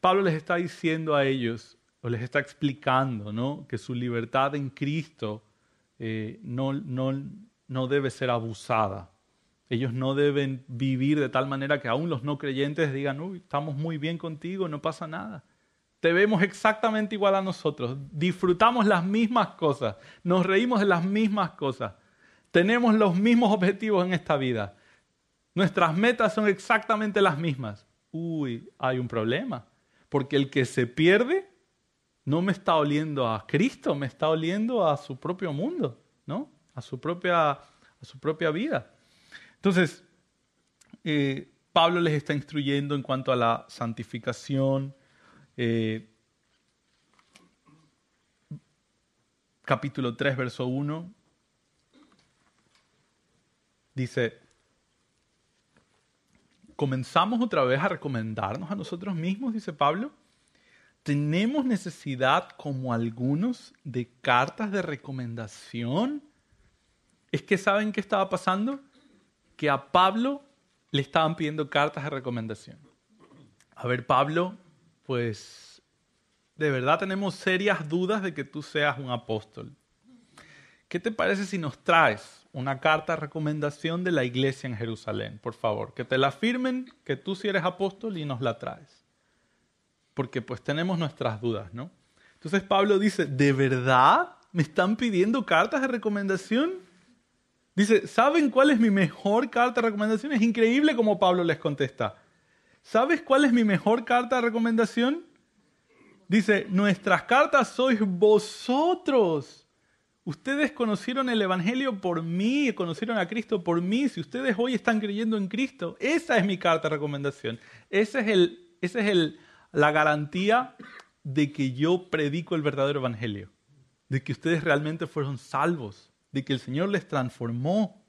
Speaker 1: Pablo les está diciendo a ellos, o les está explicando, ¿no? que su libertad en Cristo eh, no debe ser abusada. Ellos no deben vivir de tal manera que aún los no creyentes digan, uy, estamos muy bien contigo, no pasa nada. Te vemos exactamente igual a nosotros, disfrutamos las mismas cosas, nos reímos de las mismas cosas, tenemos los mismos objetivos en esta vida, nuestras metas son exactamente las mismas. Uy, hay un problema. Porque el que se pierde no me está oliendo a Cristo, me está oliendo a su propio mundo, ¿no? A su propia, a su propia vida. Entonces, eh, Pablo les está instruyendo en cuanto a la santificación. Eh, capítulo 3, verso 1. Dice, comenzamos otra vez a recomendarnos a nosotros mismos, dice Pablo. ¿Tenemos necesidad, como algunos, de cartas de recomendación? Es que saben qué estaba pasando? Que a Pablo le estaban pidiendo cartas de recomendación. A ver, Pablo, pues de verdad tenemos serias dudas de que tú seas un apóstol. ¿Qué te parece si nos traes una carta de recomendación de la iglesia en Jerusalén, por favor, que te la firmen, que tú sí eres apóstol y nos la traes. Porque pues tenemos nuestras dudas, ¿no? Entonces Pablo dice, ¿de verdad me están pidiendo cartas de recomendación? Dice, ¿saben cuál es mi mejor carta de recomendación? Es increíble como Pablo les contesta. ¿Sabes cuál es mi mejor carta de recomendación? Dice, nuestras cartas sois vosotros Ustedes conocieron el Evangelio por mí, conocieron a Cristo por mí. Si ustedes hoy están creyendo en Cristo, esa es mi carta de recomendación. Esa es, el, esa es el, la garantía de que yo predico el verdadero Evangelio, de que ustedes realmente fueron salvos, de que el Señor les transformó.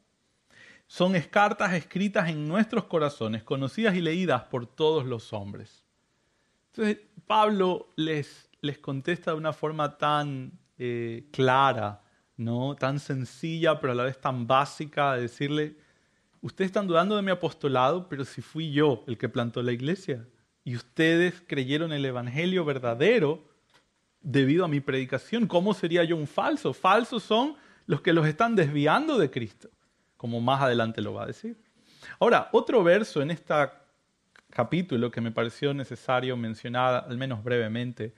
Speaker 1: Son cartas escritas en nuestros corazones, conocidas y leídas por todos los hombres. Entonces, Pablo les, les contesta de una forma tan eh, clara, ¿no? Tan sencilla, pero a la vez tan básica, de decirle, ustedes están dudando de mi apostolado, pero si fui yo el que plantó la iglesia y ustedes creyeron el Evangelio verdadero debido a mi predicación, ¿cómo sería yo un falso? Falsos son los que los están desviando de Cristo, como más adelante lo va a decir. Ahora, otro verso en este capítulo que me pareció necesario mencionar, al menos brevemente,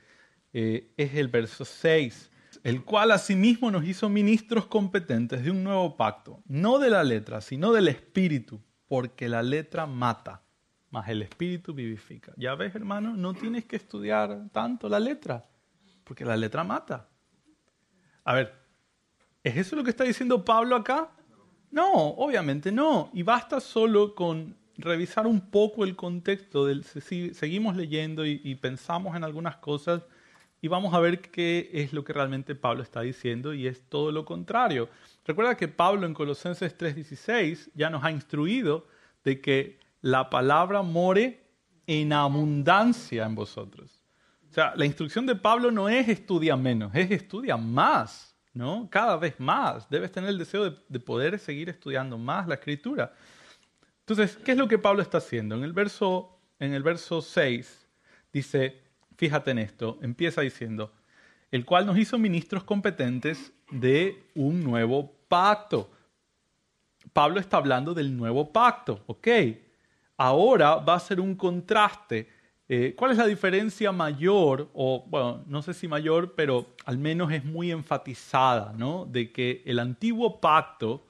Speaker 1: eh, es el verso 6, el cual asimismo nos hizo ministros competentes de un nuevo pacto, no de la letra, sino del espíritu, porque la letra mata, mas el espíritu vivifica. Ya ves, hermano, no tienes que estudiar tanto la letra, porque la letra mata. A ver, ¿es eso lo que está diciendo Pablo acá? No, obviamente no. Y basta solo con revisar un poco el contexto del seguimos leyendo y, y pensamos en algunas cosas y vamos a ver qué es lo que realmente Pablo está diciendo y es todo lo contrario. Recuerda que Pablo en Colosenses 3:16 ya nos ha instruido de que la palabra more en abundancia en vosotros. O sea, la instrucción de Pablo no es estudia menos, es estudia más, ¿no? Cada vez más. Debes tener el deseo de, de poder seguir estudiando más la escritura. Entonces, ¿qué es lo que Pablo está haciendo? En el verso, en el verso 6 dice, fíjate en esto, empieza diciendo, el cual nos hizo ministros competentes de un nuevo pacto. Pablo está hablando del nuevo pacto, ¿ok? Ahora va a ser un contraste. Eh, ¿Cuál es la diferencia mayor, o bueno, no sé si mayor, pero al menos es muy enfatizada, ¿no? De que el antiguo pacto,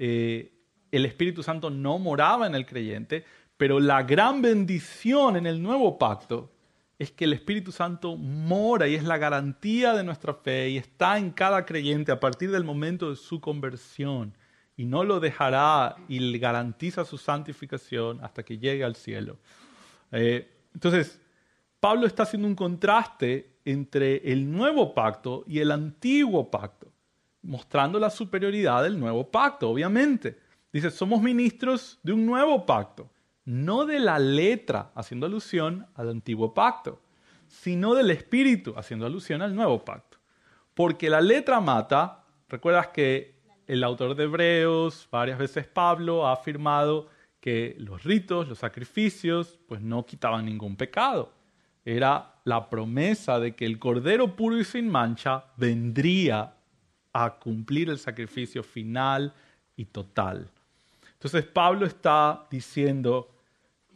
Speaker 1: eh, el Espíritu Santo no moraba en el creyente, pero la gran bendición en el nuevo pacto es que el Espíritu Santo mora y es la garantía de nuestra fe y está en cada creyente a partir del momento de su conversión y no lo dejará y le garantiza su santificación hasta que llegue al cielo. Eh, entonces, Pablo está haciendo un contraste entre el nuevo pacto y el antiguo pacto, mostrando la superioridad del nuevo pacto, obviamente. Dice, somos ministros de un nuevo pacto no de la letra, haciendo alusión al antiguo pacto, sino del espíritu, haciendo alusión al nuevo pacto. Porque la letra mata, recuerdas que el autor de Hebreos, varias veces Pablo, ha afirmado que los ritos, los sacrificios, pues no quitaban ningún pecado. Era la promesa de que el Cordero puro y sin mancha vendría a cumplir el sacrificio final y total. Entonces Pablo está diciendo,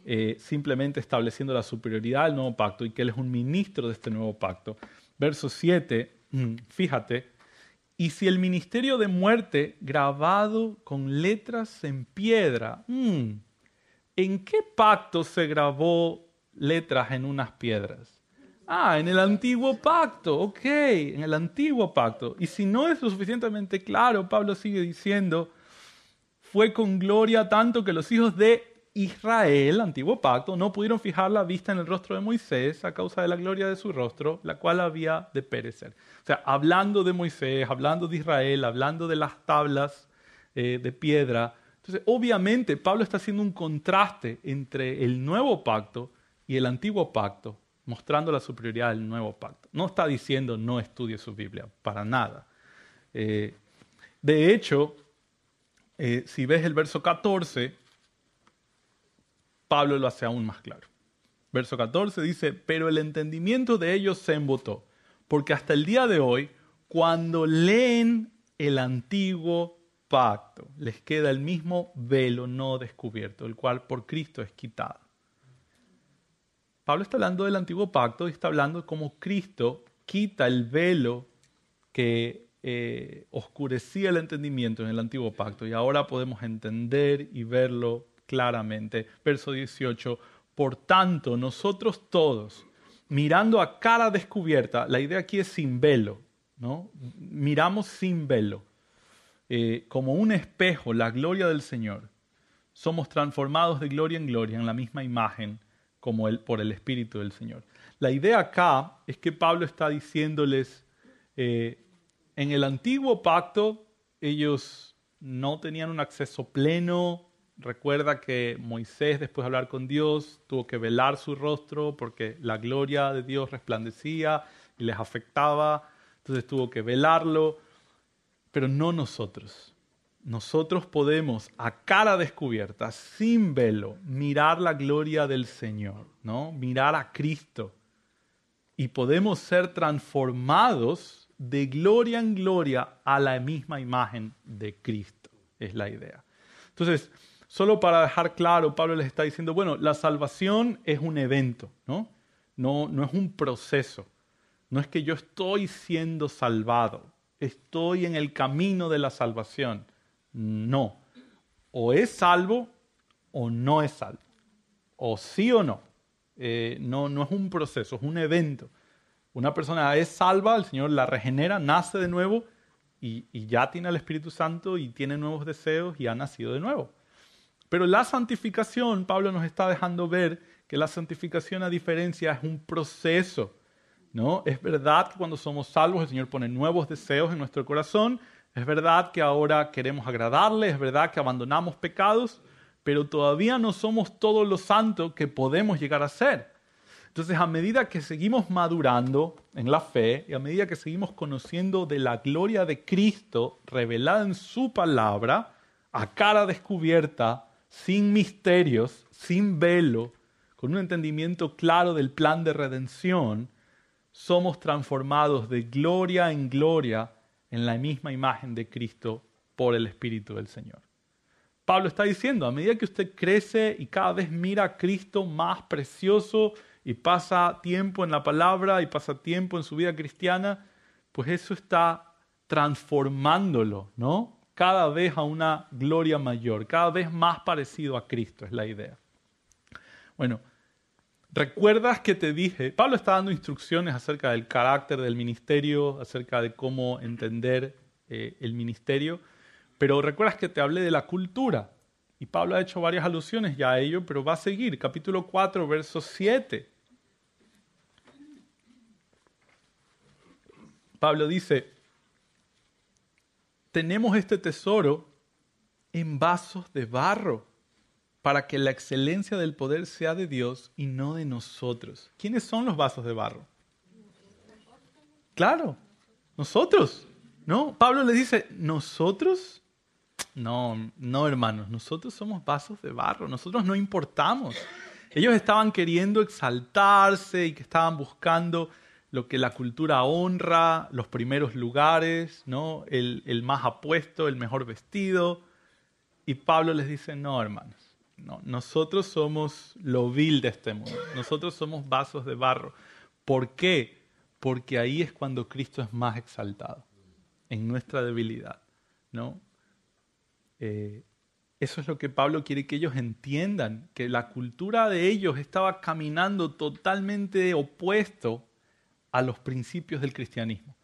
Speaker 1: eh, simplemente estableciendo la superioridad del nuevo pacto y que él es un ministro de este nuevo pacto. Verso 7, mm, fíjate, y si el ministerio de muerte grabado con letras en piedra, mm, ¿en qué pacto se grabó letras en unas piedras? Ah, en el antiguo pacto, ok, en el antiguo pacto. Y si no es lo suficientemente claro, Pablo sigue diciendo, fue con gloria tanto que los hijos de Israel, antiguo pacto, no pudieron fijar la vista en el rostro de Moisés a causa de la gloria de su rostro, la cual había de perecer. O sea, hablando de Moisés, hablando de Israel, hablando de las tablas eh, de piedra. Entonces, obviamente, Pablo está haciendo un contraste entre el nuevo pacto y el antiguo pacto, mostrando la superioridad del nuevo pacto. No está diciendo no estudie su Biblia, para nada. Eh, de hecho, eh, si ves el verso 14, Pablo lo hace aún más claro. Verso 14 dice, pero el entendimiento de ellos se embotó, porque hasta el día de hoy, cuando leen el antiguo pacto, les queda el mismo velo no descubierto, el cual por Cristo es quitado. Pablo está hablando del antiguo pacto y está hablando cómo Cristo quita el velo que eh, oscurecía el entendimiento en el antiguo pacto y ahora podemos entender y verlo claramente. Verso 18, por tanto, nosotros todos, mirando a cara descubierta, la idea aquí es sin velo, ¿no? Miramos sin velo, eh, como un espejo, la gloria del Señor. Somos transformados de gloria en gloria en la misma imagen como él, por el Espíritu del Señor. La idea acá es que Pablo está diciéndoles, eh, en el antiguo pacto ellos no tenían un acceso pleno. Recuerda que Moisés, después de hablar con Dios, tuvo que velar su rostro porque la gloria de Dios resplandecía y les afectaba. Entonces tuvo que velarlo. pero no nosotros. Nosotros podemos a cara descubierta, sin velo, mirar la gloria del Señor, ¿no? Mirar a Cristo y podemos ser transformados de gloria en gloria a la misma imagen de Cristo, es la idea. Entonces, solo para dejar claro, Pablo les está diciendo, bueno, la salvación es un evento, ¿no? No, no es un proceso. No es que yo estoy siendo salvado, estoy en el camino de la salvación. No. O es salvo o no es salvo. O sí o no. Eh, no, no es un proceso, es un evento. Una persona es salva, el Señor la regenera, nace de nuevo y, y ya tiene el Espíritu Santo y tiene nuevos deseos y ha nacido de nuevo. Pero la santificación, Pablo nos está dejando ver que la santificación a diferencia es un proceso. ¿no? Es verdad que cuando somos salvos el Señor pone nuevos deseos en nuestro corazón, es verdad que ahora queremos agradarle, es verdad que abandonamos pecados, pero todavía no somos todos los santos que podemos llegar a ser. Entonces, a medida que seguimos madurando en la fe y a medida que seguimos conociendo de la gloria de Cristo revelada en su palabra, a cara descubierta, sin misterios, sin velo, con un entendimiento claro del plan de redención, somos transformados de gloria en gloria en la misma imagen de Cristo por el Espíritu del Señor. Pablo está diciendo, a medida que usted crece y cada vez mira a Cristo más precioso y pasa tiempo en la palabra y pasa tiempo en su vida cristiana, pues eso está transformándolo, ¿no? Cada vez a una gloria mayor, cada vez más parecido a Cristo, es la idea. Bueno, ¿recuerdas que te dije? Pablo está dando instrucciones acerca del carácter del ministerio, acerca de cómo entender eh, el ministerio. Pero recuerdas que te hablé de la cultura. Y Pablo ha hecho varias alusiones ya a ello, pero va a seguir. Capítulo 4, verso 7. Pablo dice, tenemos este tesoro en vasos de barro para que la excelencia del poder sea de Dios y no de nosotros. ¿Quiénes son los vasos de barro? Claro, nosotros. ¿No? Pablo le dice, nosotros no, no hermanos, nosotros somos vasos de barro, nosotros no importamos. Ellos estaban queriendo exaltarse y que estaban buscando lo que la cultura honra, los primeros lugares, ¿no? el, el más apuesto, el mejor vestido. Y Pablo les dice, no hermanos, no, nosotros somos lo vil de este mundo, nosotros somos vasos de barro. ¿Por qué? Porque ahí es cuando Cristo es más exaltado, en nuestra debilidad. ¿no? Eh, eso es lo que Pablo quiere que ellos entiendan, que la cultura de ellos estaba caminando totalmente opuesto a los principios del cristianismo.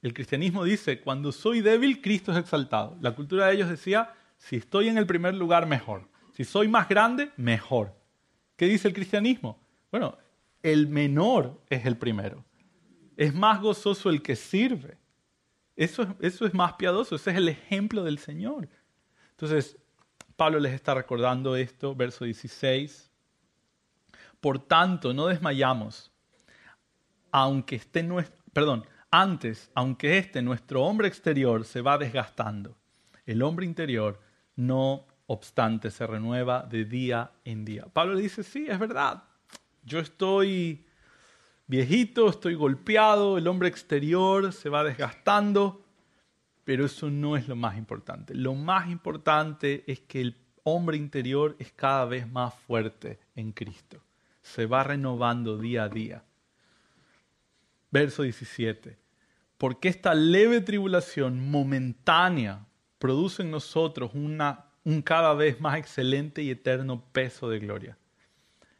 Speaker 1: El cristianismo dice, cuando soy débil, Cristo es exaltado. La cultura de ellos decía, si estoy en el primer lugar, mejor. Si soy más grande, mejor. ¿Qué dice el cristianismo? Bueno, el menor es el primero. Es más gozoso el que sirve. Eso, eso es más piadoso, ese es el ejemplo del Señor. Entonces, Pablo les está recordando esto, verso 16. Por tanto, no desmayamos, aunque esté nuestro, perdón, antes, aunque este nuestro hombre exterior se va desgastando, el hombre interior, no obstante, se renueva de día en día. Pablo le dice, sí, es verdad, yo estoy viejito, estoy golpeado, el hombre exterior se va desgastando, pero eso no es lo más importante. Lo más importante es que el hombre interior es cada vez más fuerte en Cristo. Se va renovando día a día. Verso 17. Porque esta leve tribulación momentánea produce en nosotros una, un cada vez más excelente y eterno peso de gloria.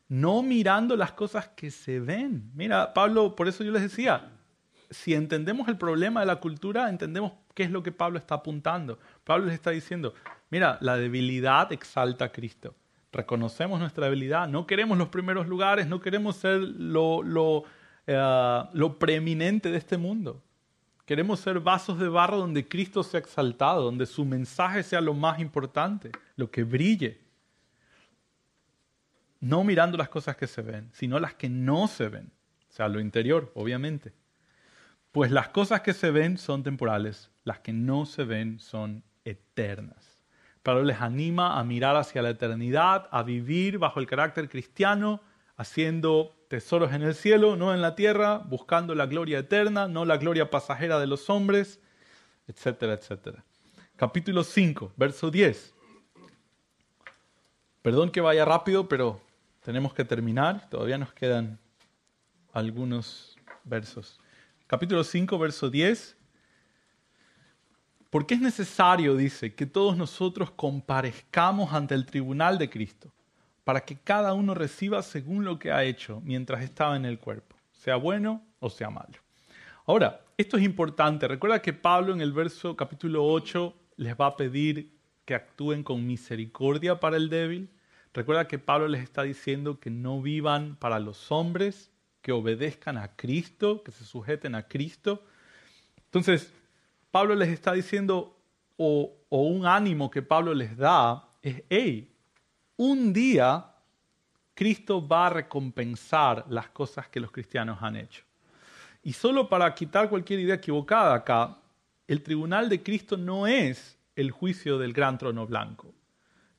Speaker 1: No mirando las cosas que se ven. Mira, Pablo, por eso yo les decía, si entendemos el problema de la cultura, entendemos qué es lo que Pablo está apuntando. Pablo les está diciendo, mira, la debilidad exalta a Cristo. Reconocemos nuestra debilidad, no queremos los primeros lugares, no queremos ser lo, lo, eh, lo preeminente de este mundo. Queremos ser vasos de barro donde Cristo sea exaltado, donde su mensaje sea lo más importante, lo que brille. No mirando las cosas que se ven, sino las que no se ven. O sea, lo interior, obviamente. Pues las cosas que se ven son temporales, las que no se ven son eternas. Pablo les anima a mirar hacia la eternidad, a vivir bajo el carácter cristiano, haciendo tesoros en el cielo, no en la tierra, buscando la gloria eterna, no la gloria pasajera de los hombres, etcétera, etcétera. Capítulo 5, verso 10. Perdón que vaya rápido, pero tenemos que terminar. Todavía nos quedan algunos versos. Capítulo 5, verso 10. Porque es necesario, dice, que todos nosotros comparezcamos ante el tribunal de Cristo, para que cada uno reciba según lo que ha hecho mientras estaba en el cuerpo, sea bueno o sea malo. Ahora, esto es importante. Recuerda que Pablo en el verso capítulo 8 les va a pedir que actúen con misericordia para el débil. Recuerda que Pablo les está diciendo que no vivan para los hombres, que obedezcan a Cristo, que se sujeten a Cristo. Entonces, Pablo les está diciendo, o, un ánimo que Pablo les da, es, hey, un día Cristo va a recompensar las cosas que los cristianos han hecho. Y solo para quitar cualquier idea equivocada acá, el tribunal de Cristo no es el juicio del gran trono blanco.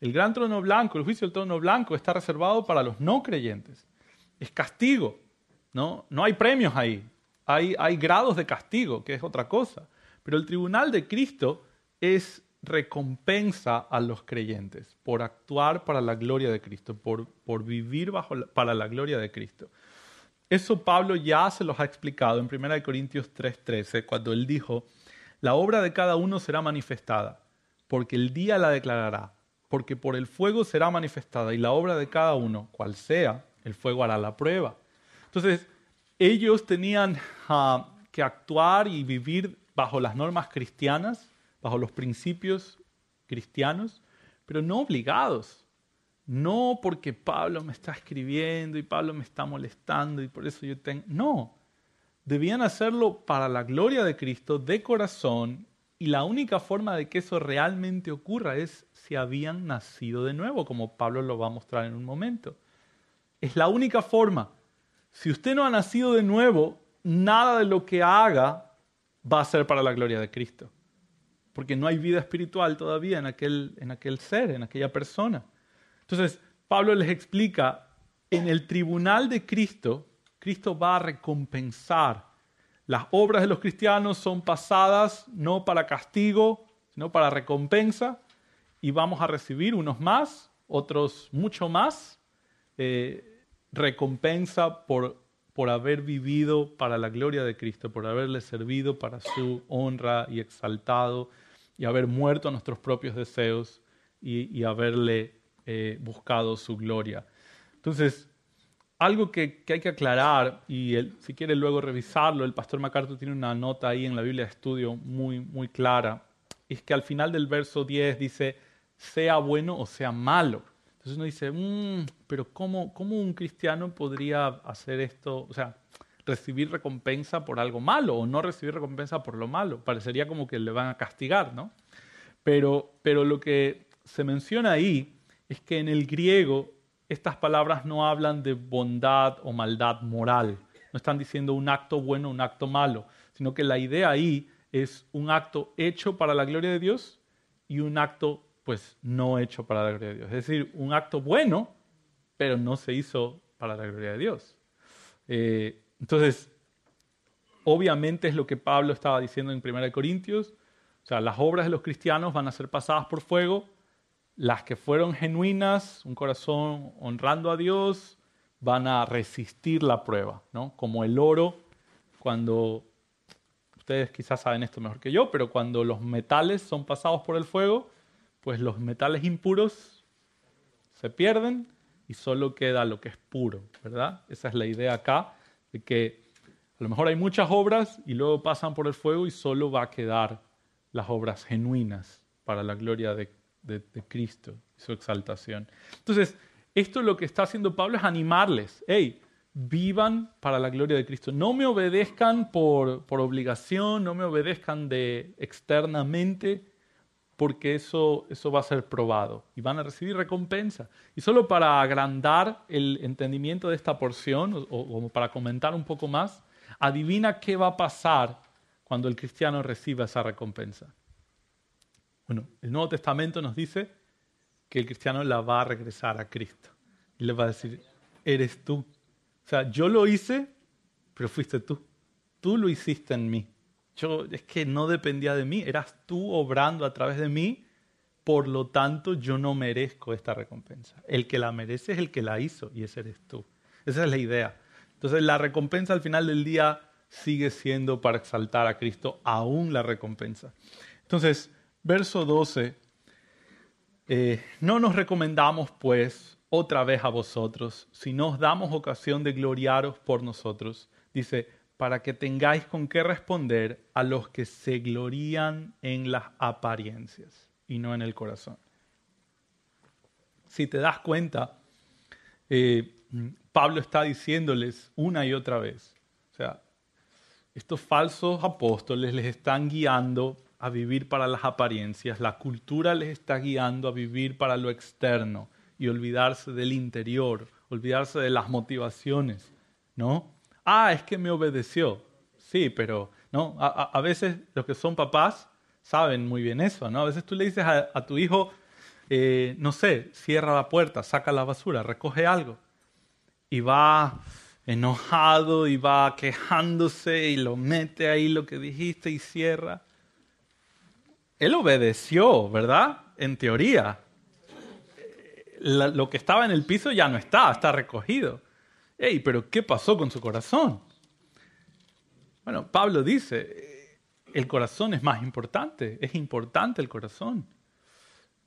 Speaker 1: El gran trono blanco, el juicio del trono blanco está reservado para los no creyentes. Es castigo, ¿no? No hay premios ahí. Hay, hay grados de castigo, que es otra cosa. Pero el tribunal de Cristo es recompensa a los creyentes por actuar para la gloria de Cristo, por, por vivir bajo para la gloria de Cristo. Eso Pablo ya se los ha explicado en 1 Corintios 3:13, cuando él dijo, la obra de cada uno será manifestada, porque el día la declarará, porque por el fuego será manifestada y la obra de cada uno, cual sea, el fuego hará la prueba. Entonces, ellos tenían ah, que actuar y vivir bajo las normas cristianas, bajo los principios cristianos, pero no obligados. No porque Pablo me está escribiendo y Pablo me está molestando y por eso yo tengo... No, debían hacerlo para la gloria de Cristo, de corazón, y la única forma de que eso realmente ocurra es si habían nacido de nuevo, como Pablo lo va a mostrar en un momento. Es la única forma. Si usted no ha nacido de nuevo, nada de lo que haga va a ser para la gloria de Cristo. Porque no hay vida espiritual todavía en aquel, en aquel ser, en aquella persona. Entonces, Pablo les explica, en el tribunal de Cristo, Cristo va a recompensar. Las obras de los cristianos son pasadas no para castigo, sino para recompensa, y vamos a recibir unos más, otros mucho más, eh, recompensa por por haber vivido para la gloria de Cristo, por haberle servido para su honra y exaltado, y haber muerto a nuestros propios deseos y, haberle eh, buscado su gloria. Entonces, algo que, hay que aclarar, y si quiere luego revisarlo, el pastor MacArthur tiene una nota ahí en la Biblia de estudio muy, muy clara, es que al final del verso 10 dice, sea bueno o sea malo. Entonces uno dice, mm, pero ¿cómo, ¿cómo un cristiano podría hacer esto? O sea, recibir recompensa por algo malo o no recibir recompensa por lo malo. Parecería como que le van a castigar, ¿no? Pero, pero lo que se menciona ahí es que en el griego estas palabras no hablan de bondad o maldad moral. No están diciendo un acto bueno o un acto malo, sino que la idea ahí es un acto hecho para la gloria de Dios y un acto pues no hecho para la gloria de Dios. Es decir, un acto bueno, pero no se hizo para la gloria de Dios. Eh, entonces, obviamente es lo que Pablo estaba diciendo en 1 Corintios. O sea, las obras de los cristianos van a ser pasadas por fuego. Las que fueron genuinas, un corazón honrando a Dios, van a resistir la prueba, ¿no? Como el oro, cuando, ustedes quizás saben esto mejor que yo, pero cuando los metales son pasados por el fuego, pues los metales impuros se pierden y solo queda lo que es puro, ¿verdad? Esa es la idea acá, de que a lo mejor hay muchas obras y luego pasan por el fuego y solo va a quedar las obras genuinas para la gloria de, Cristo y su exaltación. Entonces, esto lo que está haciendo Pablo es animarles, hey, vivan para la gloria de Cristo. No me obedezcan por, por obligación, no me obedezcan de externamente, porque eso, eso va a ser probado y van a recibir recompensa. Y solo para agrandar el entendimiento de esta porción, o, para comentar un poco más, adivina qué va a pasar cuando el cristiano reciba esa recompensa? Bueno, el Nuevo Testamento nos dice que el cristiano la va a regresar a Cristo. Y le va a decir, eres tú. O sea, yo lo hice, pero fuiste tú. Tú lo hiciste en mí. Es que no dependía de mí, eras tú obrando a través de mí, por lo tanto yo no merezco esta recompensa. El que la merece es el que la hizo y ese eres tú. Esa es la idea. Entonces la recompensa al final del día sigue siendo para exaltar a Cristo, aún la recompensa. Entonces, verso 12, eh, no nos recomendamos pues otra vez a vosotros, si nos damos ocasión de gloriaros por nosotros. Dice, para que tengáis con qué responder a los que se glorían en las apariencias y no en el corazón. Si te das cuenta, eh, Pablo está diciéndoles una y otra vez, o sea, estos falsos apóstoles les están guiando a vivir para las apariencias, la cultura les está guiando a vivir para lo externo y olvidarse del interior, olvidarse de las motivaciones, ¿no? Ah, es que me obedeció. Sí, pero no, a, veces los que son papás saben muy bien eso, ¿no? A veces tú le dices a, tu hijo, eh, no sé, cierra la puerta, saca la basura, recoge algo y va enojado y va quejándose y lo mete ahí lo que dijiste y cierra. Él obedeció, ¿verdad? En teoría. lo que estaba en el piso ya no está, está recogido. Ey, pero ¿qué pasó con su corazón? Bueno, Pablo dice, el corazón es más importante, es importante el corazón.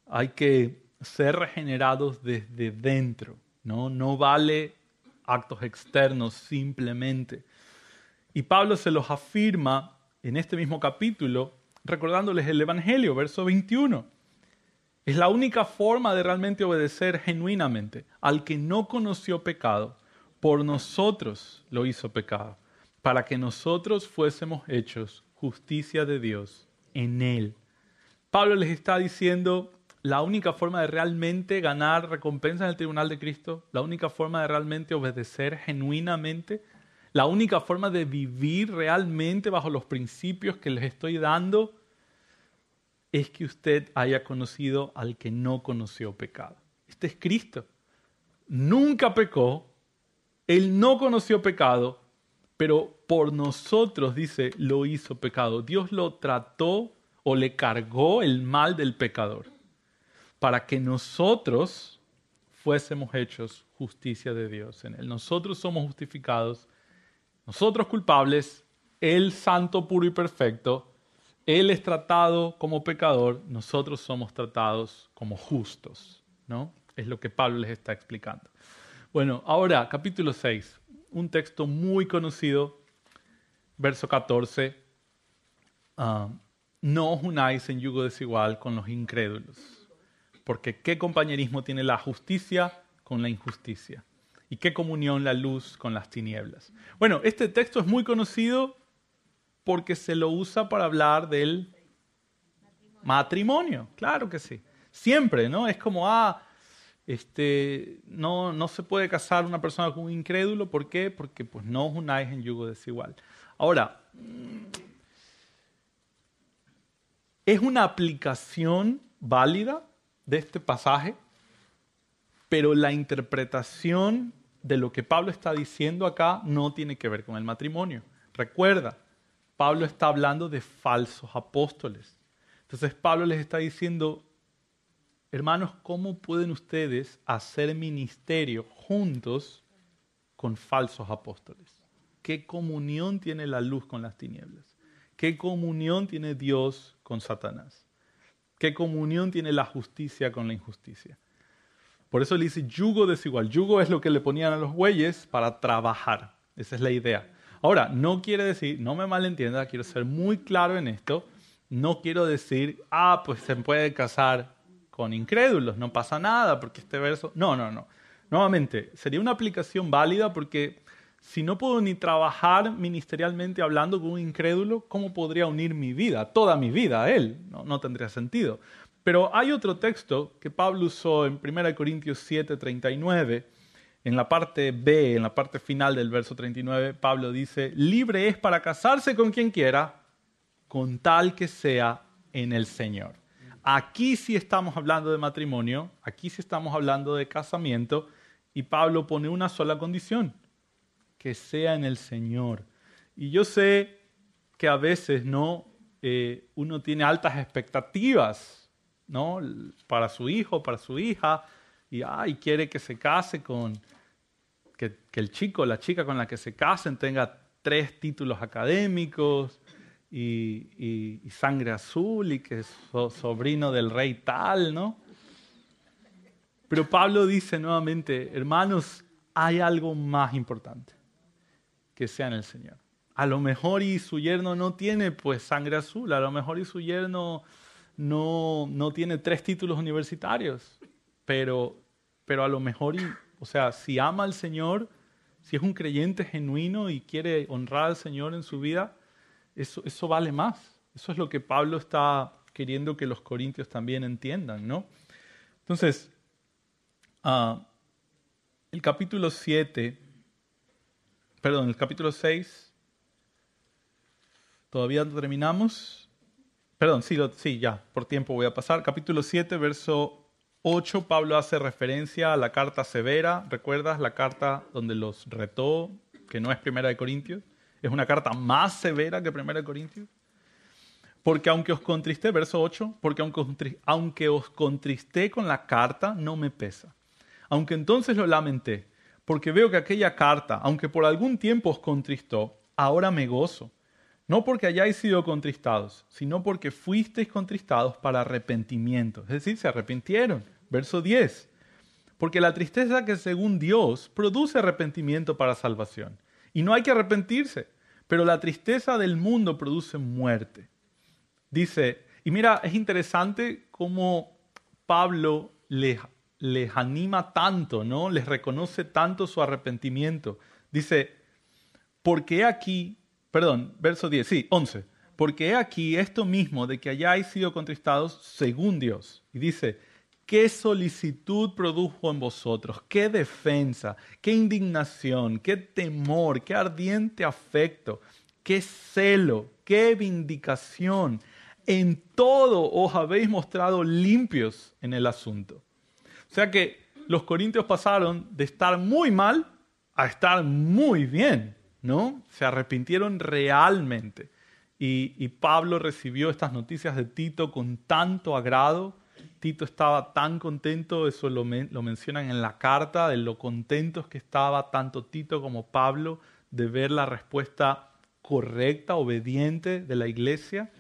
Speaker 1: Hay que ser regenerados desde dentro, ¿no? No vale actos externos simplemente. Y Pablo se los afirma en este mismo capítulo recordándoles el Evangelio, verso 21. Es la única forma de realmente obedecer genuinamente al que no conoció pecado. Por nosotros lo hizo pecado, para que nosotros fuésemos hechos justicia de Dios en Él. Pablo les está diciendo, la única forma de realmente ganar recompensa en el tribunal de Cristo, la única forma de realmente obedecer genuinamente, la única forma de vivir realmente bajo los principios que les estoy dando es que usted haya conocido al que no conoció pecado. Este es Cristo. Nunca pecó, Él no conoció pecado, pero por nosotros, dice, lo hizo pecado. Dios lo trató o le cargó el mal del pecador para que nosotros fuésemos hechos justicia de Dios en Él. Nosotros somos justificados, nosotros culpables, Él santo, puro y perfecto, él es tratado como pecador, nosotros somos tratados como justos, ¿no? Es lo que Pablo les está explicando. Bueno, ahora capítulo 6, un texto muy conocido, verso 14. Ah, no os unáis en yugo desigual con los incrédulos, porque qué compañerismo tiene la justicia con la injusticia y qué comunión la luz con las tinieblas. Bueno, este texto es muy conocido porque se lo usa para hablar del matrimonio. Claro que sí. Siempre, ¿no? Es como, ah, este, no, no se puede casar una persona con un incrédulo. ¿Por qué? Porque pues, no os unáis en yugo desigual. Ahora, es una aplicación válida de este pasaje, pero la interpretación de lo que Pablo está diciendo acá no tiene que ver con el matrimonio. Recuerda, Pablo está hablando de falsos apóstoles. Entonces Pablo les está diciendo, hermanos, ¿cómo pueden ustedes hacer ministerio juntos con falsos apóstoles? ¿Qué comunión tiene la luz con las tinieblas? ¿Qué comunión tiene Dios con Satanás? ¿Qué comunión tiene la justicia con la injusticia? Por eso le dice yugo desigual. Yugo es lo que le ponían a los bueyes para trabajar. Esa es la idea. Ahora, no quiere decir, no me malentienda, quiero ser muy claro en esto, no quiero decir, ah, pues se puede casar con incrédulos, no pasa nada porque este verso... No, no, no. Nuevamente, sería una aplicación válida porque si no puedo ni trabajar ministerialmente hablando con un incrédulo, ¿cómo podría unir mi vida, toda mi vida a él? No, no tendría sentido. Pero hay otro texto que Pablo usó en 1 Corintios 7, 39, en la parte B, en la parte final del verso 39, Pablo dice, libre es para casarse con quien quiera, con tal que sea en el Señor. Aquí sí estamos hablando de matrimonio, aquí sí estamos hablando de casamiento, y Pablo pone una sola condición, que sea en el Señor. Y yo sé que a veces no eh, uno tiene altas expectativas ¿no? para su hijo, para su hija, y ay, quiere que se case con, que, el chico la chica con la que se casen tenga tres títulos académicos y, sangre azul y que es sobrino del rey tal, ¿no? Pero Pablo dice nuevamente, hermanos, hay algo más importante, que sea en el Señor. A lo mejor y su yerno no tiene pues sangre azul, a lo mejor y su yerno no, no tiene tres títulos universitarios, pero, pero a lo mejor, y, o sea, si ama al Señor, si es un creyente genuino y quiere honrar al Señor en su vida, eso, eso vale más. Eso es lo que Pablo está queriendo que los corintios también entiendan, ¿no? Entonces, uh, el capítulo 7, perdón, el capítulo 6, todavía no terminamos. Perdón, sí, sí, ya, por tiempo voy a pasar. Capítulo 7, verso 8, Pablo hace referencia a la carta severa. ¿Recuerdas la carta donde los retó, que no es Primera de Corintios? Es una carta más severa que Primera de Corintios. Porque aunque os contristé, verso 8, porque aunque, aunque os contristé con la carta, no me pesa. Aunque entonces lo lamenté, porque veo que aquella carta, aunque por algún tiempo os contristó, ahora me gozo. No porque hayáis sido contristados, sino porque fuisteis contristados para arrepentimiento. Es decir, se arrepintieron. Verso 10. Porque la tristeza que según Dios produce arrepentimiento para salvación. Y no hay que arrepentirse, pero la tristeza del mundo produce muerte. Dice, y mira, es interesante cómo Pablo les, les anima tanto, ¿no? Les reconoce tanto su arrepentimiento. Dice, porque aquí, perdón, verso 10, sí, 11, porque he aquí esto mismo de que hayáis sido contristados según Dios. Y dice, qué solicitud produjo en vosotros, qué defensa, qué indignación, qué temor, qué ardiente afecto, qué celo, qué vindicación, en todo os habéis mostrado limpios en el asunto. O sea que los corintios pasaron de estar muy mal a estar muy bien, ¿no? Se arrepintieron realmente. Y, Pablo recibió estas noticias de Tito con tanto agrado. Tito estaba tan contento, eso lo, mencionan en la carta, de lo contentos que estaba tanto Tito como Pablo de ver la respuesta correcta, obediente de la iglesia.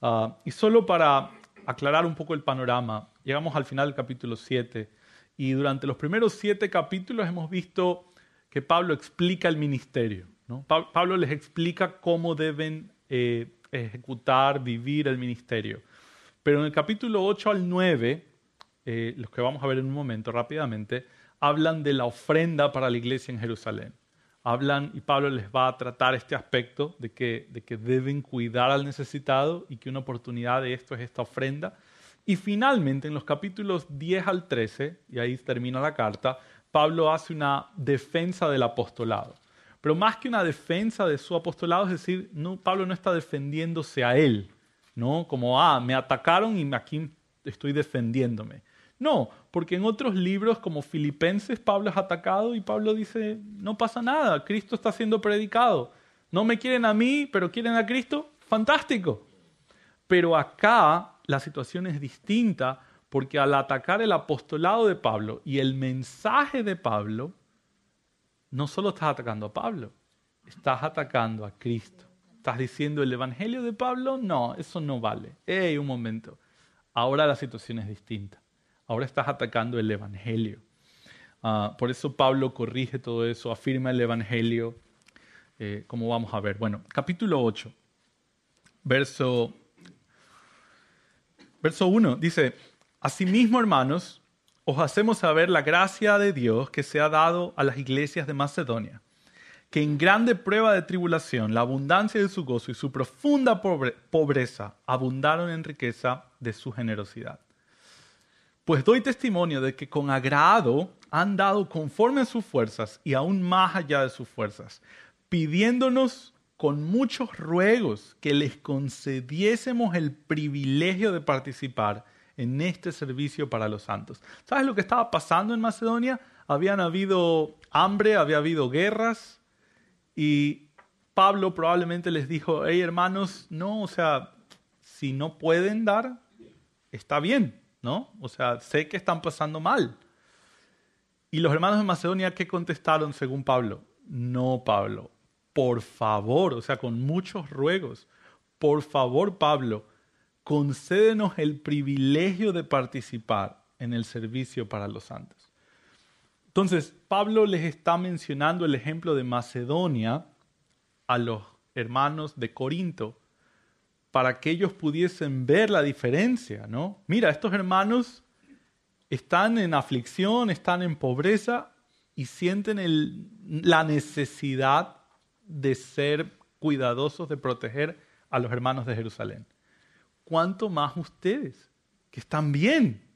Speaker 1: Ah, y solo para aclarar un poco el panorama, llegamos al final del capítulo 7 y durante los primeros siete capítulos hemos visto que Pablo explica el ministerio. Pablo les explica cómo deben eh, ejecutar, vivir el ministerio. Pero en el capítulo 8 al 9, eh, los que vamos a ver en un momento rápidamente, hablan de la ofrenda para la iglesia en Jerusalén hablan y Pablo les va a tratar este aspecto de que, de que deben cuidar al necesitado y que una oportunidad de esto es esta ofrenda. Y finalmente, en los capítulos 10 al 13, y ahí termina la carta, Pablo hace una defensa del apostolado. Pero más que una defensa de su apostolado, es decir, Pablo no está defendiéndose a él, ¿no? Como, ah, me atacaron y aquí estoy defendiéndome. No, porque en otros libros como Filipenses Pablo es atacado y Pablo dice, no pasa nada, Cristo está siendo predicado. No me quieren a mí, pero quieren a Cristo, fantástico. Pero acá la situación es distinta porque al atacar el apostolado de Pablo y el mensaje de Pablo, no solo estás atacando a Pablo, estás atacando a Cristo. Estás diciendo el evangelio de Pablo, no, eso no vale. Hey, un momento. Ahora la situación es distinta ahora estás atacando el Evangelio. Ah, por eso Pablo corrige todo eso, afirma el Evangelio, eh, como vamos a ver. Bueno, capítulo 8, verso, verso 1, dice, Asimismo, hermanos, os hacemos saber la gracia de Dios que se ha dado a las iglesias de Macedonia, que en grande prueba de tribulación, la abundancia de su gozo y su profunda pobreza abundaron en riqueza de su generosidad. Pues doy testimonio de que con agrado han dado conforme a sus fuerzas y aún más allá de sus fuerzas, pidiéndonos con muchos ruegos que les concediésemos el privilegio de participar en este servicio para los santos. ¿Sabes lo que estaba pasando en Macedonia? Habían habido hambre, había habido guerras y Pablo probablemente les dijo, hey hermanos, no, o sea, si no pueden dar, está bien, ¿no? O sea, sé que están pasando mal. Y los hermanos de Macedonia, ¿qué contestaron según Pablo? No, Pablo, por favor, o sea, con muchos ruegos, por favor, Pablo, concédenos el privilegio de participar en el servicio para los santos. Entonces, Pablo les está mencionando el ejemplo de Macedonia a los hermanos de Corinto para que ellos pudiesen ver la diferencia, ¿no? Mira, estos hermanos están en aflicción, están en pobreza y sienten la necesidad de ser cuidadosos, de proteger a los hermanos de Jerusalén. ¿Cuánto más ustedes, que están bien?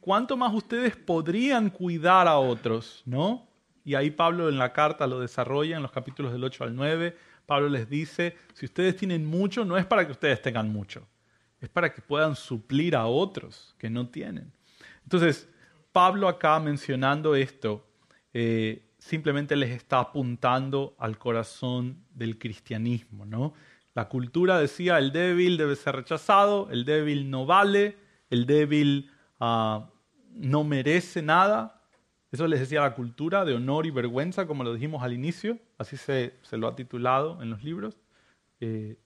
Speaker 1: ¿Cuánto más ustedes podrían cuidar a otros, no? Y ahí Pablo en la carta lo desarrolla en los capítulos del 8 al 9. Pablo les dice, si ustedes tienen mucho, no es para que ustedes tengan mucho, es para que puedan suplir a otros que no tienen. Entonces, Pablo acá mencionando esto, eh, simplemente les está apuntando al corazón del cristianismo, ¿no? La cultura decía el débil debe ser rechazado, el débil no vale, el débil ah, no merece nada. Eso les decía la cultura de honor y vergüenza, como lo dijimos al inicio, así se, lo ha titulado en los libros. Eh,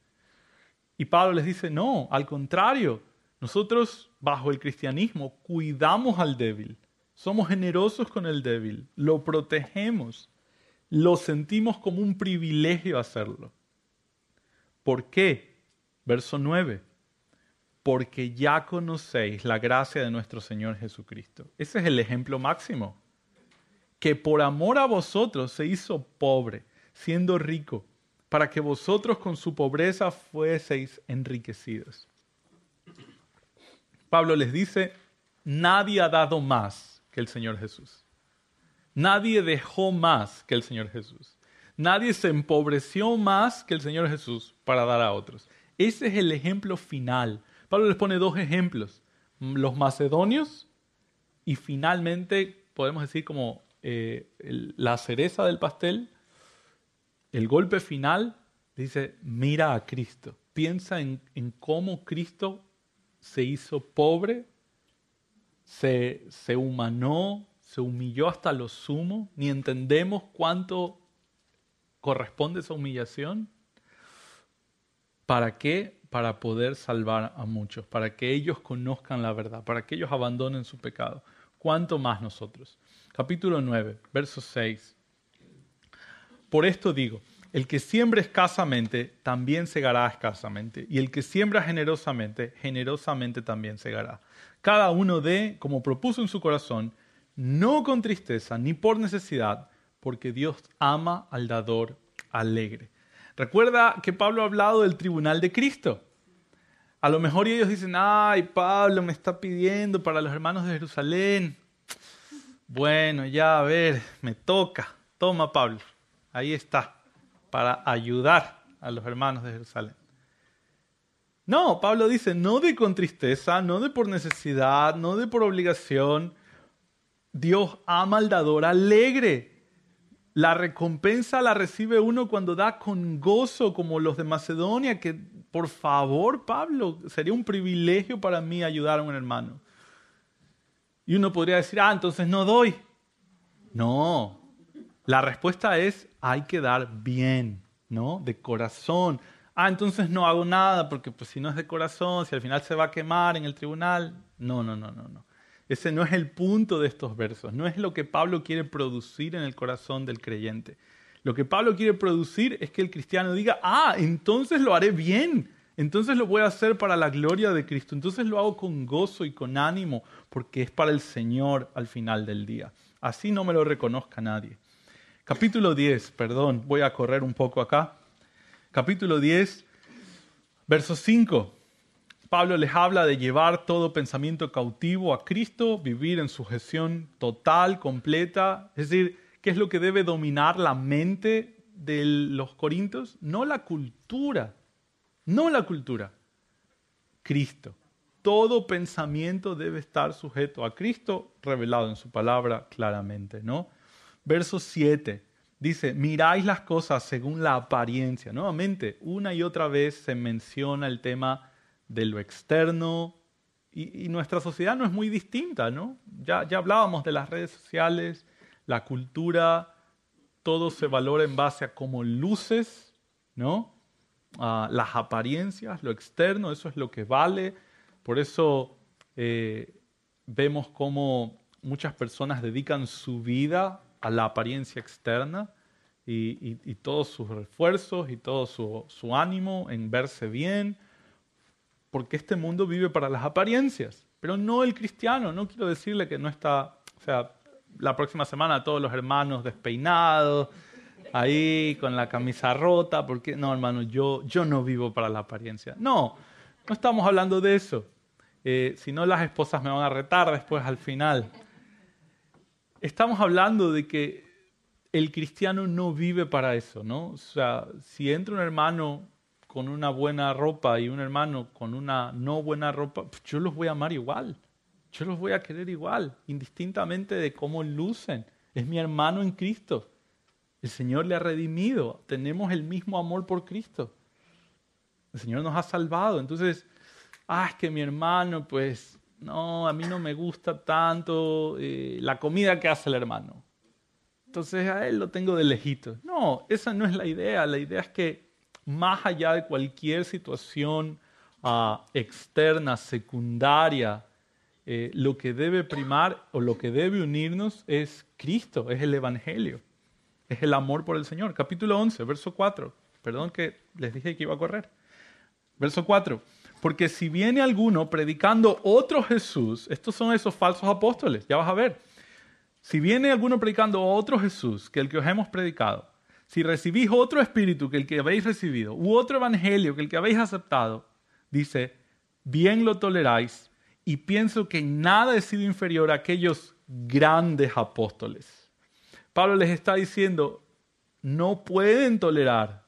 Speaker 1: y Pablo les dice, no, al contrario, nosotros bajo el cristianismo cuidamos al débil, somos generosos con el débil, lo protegemos, lo sentimos como un privilegio hacerlo. ¿Por qué? Verso 9. Porque ya conocéis la gracia de nuestro Señor Jesucristo. Ese es el ejemplo máximo. Que por amor a vosotros se hizo pobre, siendo rico, para que vosotros con su pobreza fueseis enriquecidos. Pablo les dice, nadie ha dado más que el Señor Jesús. Nadie dejó más que el Señor Jesús. Nadie se empobreció más que el Señor Jesús para dar a otros. Ese es el ejemplo final. Pablo les pone dos ejemplos. Los macedonios y finalmente podemos decir como eh, la cereza del pastel, el golpe final, dice, mira a Cristo. Piensa en, en cómo Cristo se hizo pobre se, se humanó, se humilló hasta lo sumo, ni entendemos cuánto corresponde esa humillación. ¿Para qué? Para poder salvar a muchos, para que ellos conozcan la verdad, para que ellos abandonen su pecado. ¿Cuánto más nosotros? Capítulo 9, verso 6. Por esto digo, el que siembra escasamente, también segará escasamente, y el que siembra generosamente, generosamente también segará cada uno dé como propuso en su corazón, no con tristeza ni por necesidad, porque Dios ama al dador alegre. Recuerda que Pablo ha hablado del tribunal de Cristo. A lo mejor ellos dicen, ay, Pablo me está pidiendo para los hermanos de Jerusalén. Bueno, ya a ver, me toca. Toma, Pablo. Ahí está, para ayudar a los hermanos de Jerusalén. No, Pablo dice, no de con tristeza, no de por necesidad, no de por obligación. Dios ama al dador alegre. La recompensa la recibe uno cuando da con gozo, como los de Macedonia, que por favor, Pablo, sería un privilegio para mí ayudar a un hermano. Y uno podría decir, ah, entonces no doy. No, la respuesta es, hay que dar bien, ¿no? De corazón ah, entonces no hago nada porque pues, si no es de corazón, si al final se va a quemar en el tribunal. No, no, no, no, no. Ese no es el punto de estos versos, no es lo que Pablo quiere producir en el corazón del creyente. Lo que Pablo quiere producir es que el cristiano diga, ah, entonces lo haré bien, entonces lo voy a hacer para la gloria de Cristo, entonces lo hago con gozo y con ánimo, porque es para el Señor al final del día. Así no me lo reconozca nadie. Capítulo 10, perdón, voy a correr un poco acá capítulo 10, verso 5. Pablo les habla de llevar todo pensamiento cautivo a Cristo, vivir en sujeción total, completa. Es decir, ¿qué es lo que debe dominar la mente de los corintios, no la cultura, no la cultura, Cristo. Todo pensamiento debe estar sujeto a Cristo, revelado en su palabra claramente, ¿no? Verso 7 dice, miráis las cosas según la apariencia. Nuevamente, una y otra vez se menciona el tema de lo externo y, nuestra sociedad no es muy distinta, ¿no? Ya, ya hablábamos de las redes sociales, la cultura, todo se valora en base a cómo luces, ¿no? las apariencias, lo externo, eso es lo que vale. Por eso eh, vemos cómo muchas personas dedican su vida a la apariencia externa y, todos sus esfuerzos y todo su, su, ánimo en verse bien, porque este mundo vive para las apariencias, pero no el cristiano. No quiero decirle que no está, o sea, la próxima semana todos los hermanos despeinados, ahí con la camisa rota, porque no, hermano, yo, yo no vivo para la apariencia. No, no estamos hablando de eso. Eh, si no, las esposas me van a retar después al final. Estamos hablando de que el cristiano no vive para eso, ¿no? O sea, si entra un hermano con una buena ropa y un hermano con una no buena ropa, yo los voy a amar igual. Yo los voy a querer igual, indistintamente de cómo lucen. Es mi hermano en Cristo. El Señor le ha redimido. Tenemos el mismo amor por Cristo. El Señor nos ha salvado. Entonces, ah, es que mi hermano, pues, no, a mí no me gusta tanto eh, la comida que hace el hermano. Entonces a él lo tengo de lejito. No, esa no es la idea. La idea es que más allá de cualquier situación ah, externa, secundaria, eh, lo que debe primar o lo que debe unirnos es Cristo, es el Evangelio, es el amor por el Señor. Capítulo 11, verso 4. Perdón que les dije que iba a correr. Verso 4. Porque si viene alguno predicando otro Jesús, estos son esos falsos apóstoles, ya vas a ver. Si viene alguno predicando otro Jesús que el que os hemos predicado, si recibís otro espíritu que el que habéis recibido, u otro evangelio que el que habéis aceptado, dice, bien lo toleráis y pienso que nada he sido inferior a aquellos grandes apóstoles. Pablo les está diciendo, no pueden tolerar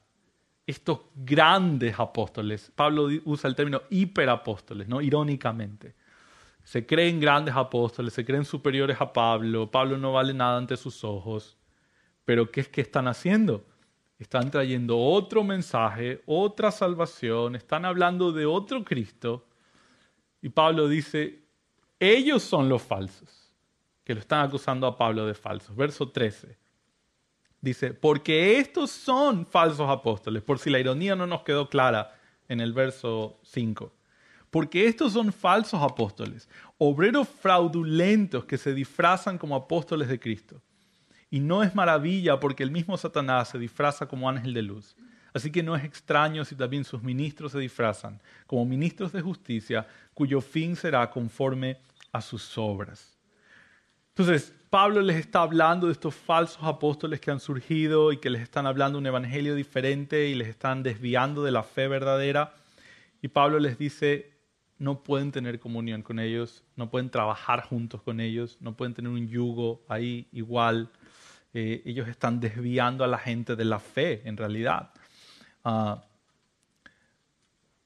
Speaker 1: estos grandes apóstoles. Pablo usa el término hiperapóstoles, ¿no? Irónicamente. Se creen grandes apóstoles, se creen superiores a Pablo. Pablo no vale nada ante sus ojos. Pero ¿qué es que están haciendo? Están trayendo otro mensaje, otra salvación, están hablando de otro Cristo y Pablo dice, ellos son los falsos, que lo están acusando a Pablo de falsos. Verso 13. Dice, porque estos son falsos apóstoles, por si la ironía no nos quedó clara en el verso 5. Porque estos son falsos apóstoles, obreros fraudulentos que se disfrazan como apóstoles de Cristo. Y no es maravilla porque el mismo Satanás se disfraza como ángel de luz. Así que no es extraño si también sus ministros se disfrazan como ministros de justicia, cuyo fin será conforme a sus obras. Entonces, Pablo les está hablando de estos falsos apóstoles que han surgido y que les están hablando un evangelio diferente y les están desviando de la fe verdadera. Y Pablo les dice, no pueden tener comunión con ellos, no pueden trabajar juntos con ellos, no pueden tener un yugo ahí igual. Eh, ellos están desviando a la gente de la fe, en realidad.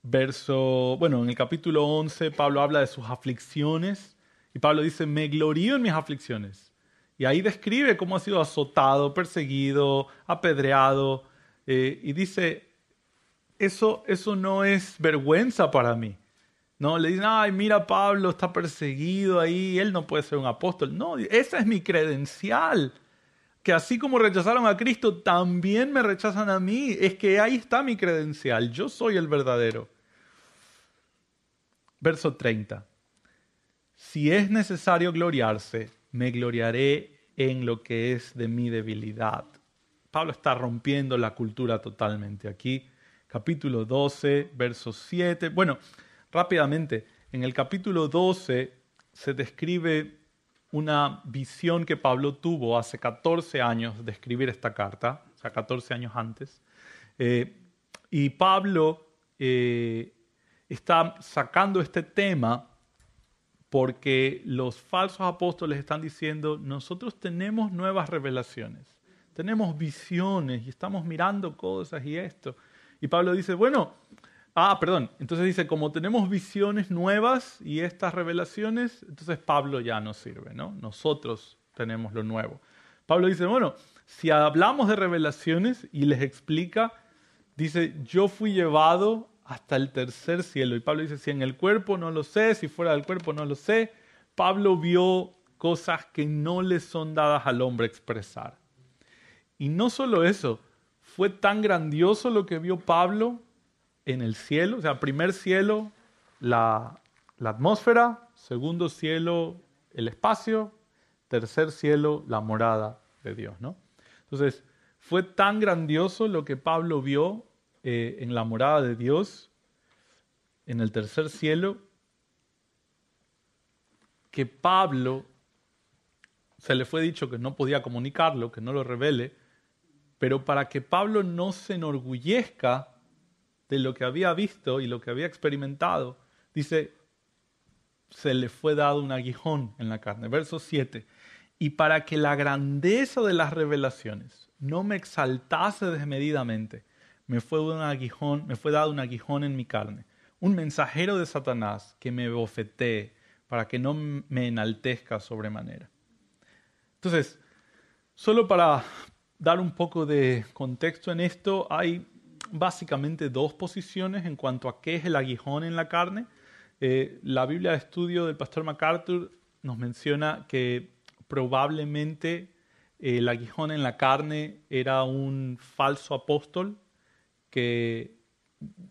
Speaker 1: Verso, bueno, en el capítulo 11 Pablo habla de sus aflicciones y Pablo dice, me glorío en mis aflicciones. Y ahí describe cómo ha sido azotado, perseguido, apedreado. Eh, y dice, eso, eso no es vergüenza para mí. No, le dicen, ay, mira, Pablo está perseguido ahí, él no puede ser un apóstol. No, esa es mi credencial que así como rechazaron a Cristo, también me rechazan a mí. Es que ahí está mi credencial, yo soy el verdadero. Verso 30. Si es necesario gloriarse, me gloriaré en lo que es de mi debilidad. Pablo está rompiendo la cultura totalmente aquí. Capítulo 12, verso 7. Bueno, rápidamente, en el capítulo 12 se describe una visión que Pablo tuvo hace 14 años de escribir esta carta, o sea, 14 años antes. Eh, y Pablo eh, está sacando este tema porque los falsos apóstoles están diciendo, nosotros tenemos nuevas revelaciones, tenemos visiones y estamos mirando cosas y esto. Y Pablo dice, bueno, ah, perdón, entonces dice, como tenemos visiones nuevas y estas revelaciones, entonces Pablo ya no sirve, ¿no? Nosotros tenemos lo nuevo. Pablo dice, bueno, si hablamos de revelaciones y les explica, dice, yo fui llevado hasta el tercer cielo. Y Pablo dice, si en el cuerpo no lo sé, si fuera del cuerpo no lo sé. Pablo vio cosas que no le son dadas al hombre expresar. Y no solo eso, fue tan grandioso lo que vio Pablo en el cielo, o sea, primer cielo, la, atmósfera, segundo cielo, el espacio, tercer cielo, la morada de Dios. Entonces, fue tan grandioso lo que Pablo vio eh, en la morada de Dios, en el tercer cielo, que Pablo se le fue dicho que no podía comunicarlo, que no lo revele, pero para que Pablo no se enorgullezca de lo que había visto y lo que había experimentado, dice, se le fue dado un aguijón en la carne. Verso 7. Y para que la grandeza de las revelaciones no me exaltase desmedidamente, me fue, un aguijón, me fue dado un aguijón en mi carne, un mensajero de Satanás que me bofetee para que no me enaltezca sobremanera. Entonces, solo para dar un poco de contexto en esto, hay básicamente dos posiciones en cuanto a qué es el aguijón en la carne. Eh, la Biblia de estudio del pastor MacArthur nos menciona que probablemente el aguijón en la carne era un falso apóstol que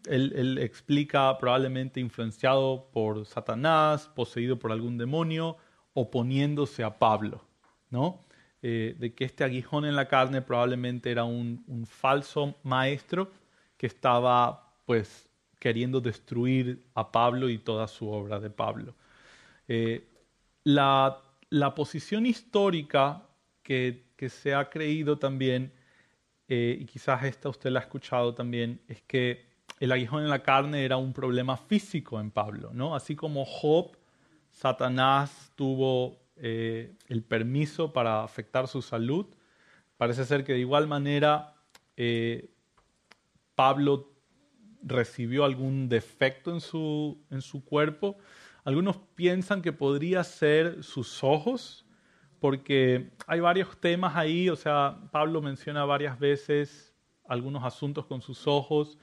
Speaker 1: él, explica probablemente influenciado por Satanás, poseído por algún demonio, oponiéndose a Pablo, ¿no? Eh, de que este aguijón en la carne probablemente era un, falso maestro que estaba pues queriendo destruir a Pablo y toda su obra de Pablo. Eh, la, posición histórica que, que se ha creído también eh, y quizás esta usted la ha escuchado también, es que el aguijón en la carne era un problema físico en Pablo, ¿no? Así como Job, Satanás tuvo eh, el permiso para afectar su salud, parece ser que de igual manera Pablo recibió algún defecto en su, en su cuerpo. Algunos piensan que podría ser sus ojos, porque hay varios temas ahí, o sea, Pablo menciona varias veces algunos asuntos con sus ojos,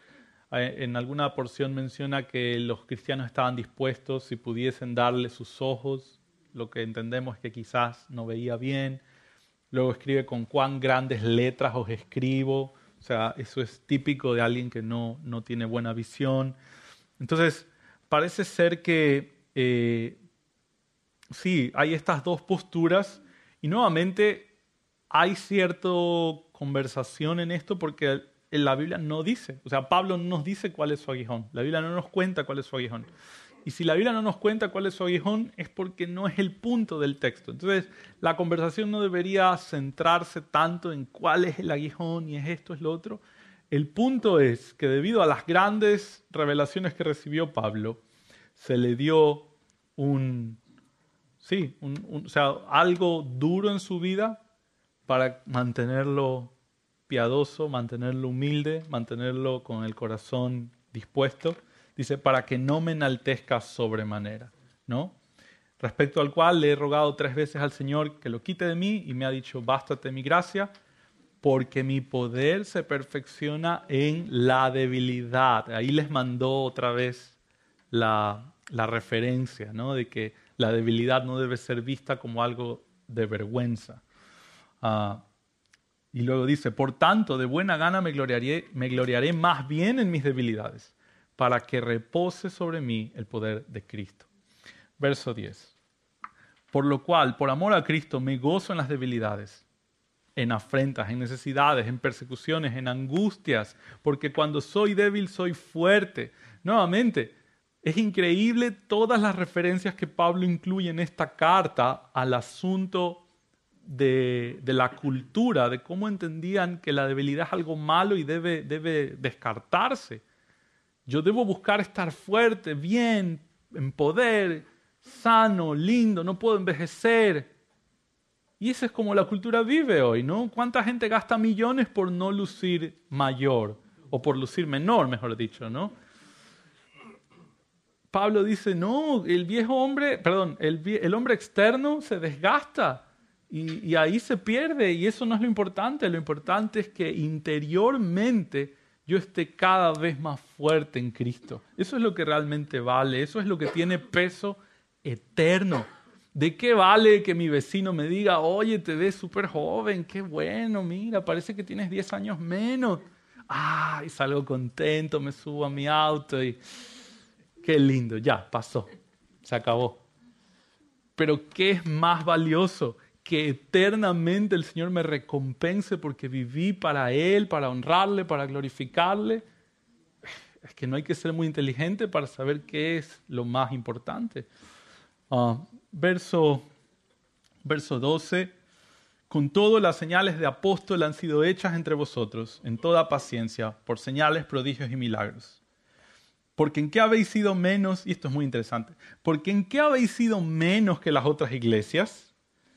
Speaker 1: eh, en alguna porción menciona que los cristianos estaban dispuestos si pudiesen darle sus ojos, lo que entendemos es que quizás no veía bien. Luego escribe con cuán grandes letras os escribo, o sea, eso es típico de alguien que no, no tiene buena visión. Entonces, parece ser que eh, sí, hay estas dos posturas y nuevamente hay cierta conversación en esto porque en la Biblia no dice, o sea, Pablo no nos dice cuál es su aguijón, la Biblia no nos cuenta cuál es su aguijón. Y si la Biblia no nos cuenta cuál es su aguijón es porque no es el punto del texto. Entonces, la conversación no debería centrarse tanto en cuál es el aguijón y es esto, es lo otro. El punto es que debido a las grandes revelaciones que recibió Pablo, se le dio un, sí, o sea, algo duro en su vida para mantenerlo piadoso, mantenerlo humilde, mantenerlo con el corazón dispuesto. Dice, para que no me enaltezca sobremanera, ¿no? Respecto al cual le he rogado tres veces al Señor que lo quite de mí y me ha dicho, bástate mi gracia, porque mi poder se perfecciona en la debilidad. Ahí les mandó otra vez la, la referencia, ¿no? De que la debilidad no debe ser vista como algo de vergüenza. Ah, y luego dice, por tanto, de buena gana me gloriaré, me gloriaré más bien en mis debilidades, para que repose sobre mí el poder de Cristo. Verso 10. Por lo cual, por amor a Cristo, me gozo en las debilidades, en afrentas, en necesidades, en persecuciones, en angustias, porque cuando soy débil soy fuerte. Nuevamente, es increíble todas las referencias que Pablo incluye en esta carta al asunto de, la cultura, de cómo entendían que la debilidad es algo malo y debe, debe descartarse. Yo debo buscar estar fuerte, bien, en poder, sano, lindo, no puedo envejecer. Y esa es como la cultura vive hoy, ¿no? ¿Cuánta gente gasta millones por no lucir mayor? O por lucir menor, mejor dicho, ¿no? Pablo dice, no, el viejo hombre, perdón, el, hombre externo se desgasta y, y, ahí se pierde y eso no es lo importante, lo importante es que interiormente yo esté cada vez más fuerte en Cristo. Eso es lo que realmente vale, eso es lo que tiene peso eterno. ¿De qué vale que mi vecino me diga, oye, te ves súper joven, qué bueno, mira, parece que tienes 10 años menos? Ay, salgo contento, me subo a mi auto y qué lindo, ya, pasó, se acabó. Pero ¿qué es más valioso? Que eternamente el Señor me recompense porque viví para Él, para honrarle, para glorificarle. Es que no hay que ser muy inteligente para saber qué es lo más importante. Ah, verso, verso 12. Con todo las señales de apóstol han sido hechas entre vosotros, en toda paciencia, por señales, prodigios y milagros. Porque en qué habéis sido menos, y esto es muy interesante, porque en qué habéis sido menos que las otras iglesias,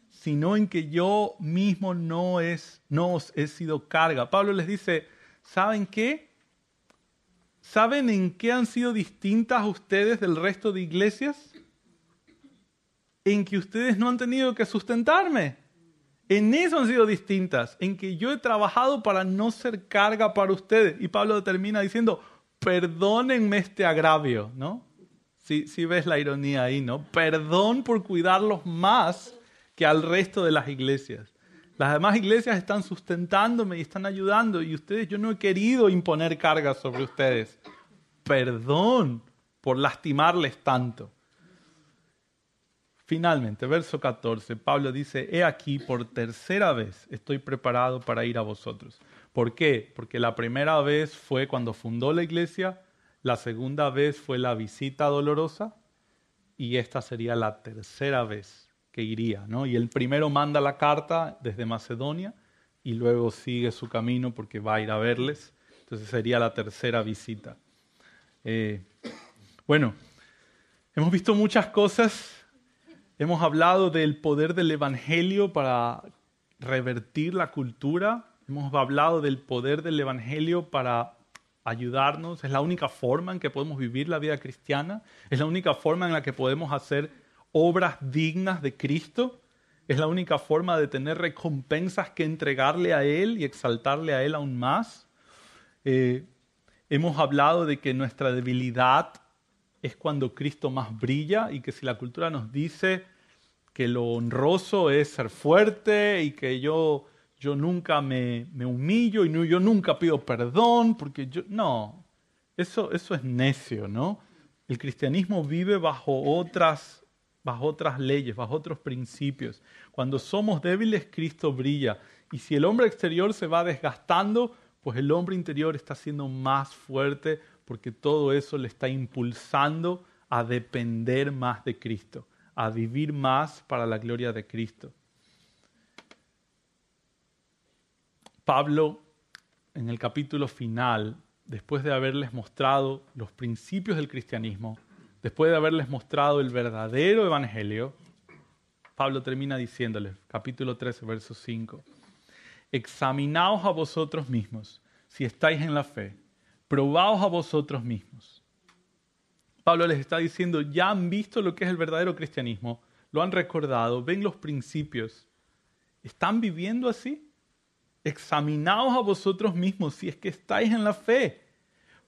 Speaker 1: sino en que yo mismo no, es, no os he sido carga. Pablo les dice, ¿saben qué? ¿Saben en qué han sido distintas ustedes del resto de iglesias? en que ustedes no han tenido que sustentarme. En eso han sido distintas, en que yo he trabajado para no ser carga para ustedes. Y Pablo termina diciendo, perdónenme este agravio, ¿no? Si sí, ves la ironía ahí, ¿no? Perdón por cuidarlos más que al resto de las iglesias. Las demás iglesias están sustentándome y están ayudando y ustedes, yo no he querido imponer cargas sobre ustedes. Perdón por lastimarles tanto. Finalmente, verso 14, Pablo dice, he aquí por tercera vez estoy preparado para ir a vosotros. ¿Por qué? Porque la primera vez fue cuando fundó la iglesia, la segunda vez fue la visita dolorosa y esta sería la tercera vez que iría. ¿no? Y el primero manda la carta desde Macedonia y luego sigue su camino porque va a ir a verles. Entonces sería la tercera visita. Eh, bueno, hemos visto muchas cosas Hemos hablado del poder del Evangelio para revertir la cultura. Hemos hablado del poder del Evangelio para ayudarnos. Es la única forma en que podemos vivir la vida cristiana. Es la única forma en la que podemos hacer obras dignas de Cristo. Es la única forma de tener recompensas que entregarle a Él y exaltarle a Él aún más. Eh, hemos hablado de que nuestra debilidad es cuando Cristo más brilla y que si la cultura nos dice que lo honroso es ser fuerte y que yo, yo nunca me, me humillo y no, yo nunca pido perdón, porque yo, no, eso, eso es necio, ¿no? El cristianismo vive bajo otras, bajo otras leyes, bajo otros principios. Cuando somos débiles, Cristo brilla. Y si el hombre exterior se va desgastando, pues el hombre interior está siendo más fuerte porque todo eso le está impulsando a depender más de Cristo, a vivir más para la gloria de Cristo. Pablo, en el capítulo final, después de haberles mostrado los principios del cristianismo, después de haberles mostrado el verdadero evangelio, Pablo termina diciéndoles, capítulo 13, verso 5, examinaos a vosotros mismos si estáis en la fe probaos a vosotros mismos. Pablo les está diciendo, ya han visto lo que es el verdadero cristianismo, lo han recordado, ven los principios. ¿Están viviendo así? Examinaos a vosotros mismos si es que estáis en la fe.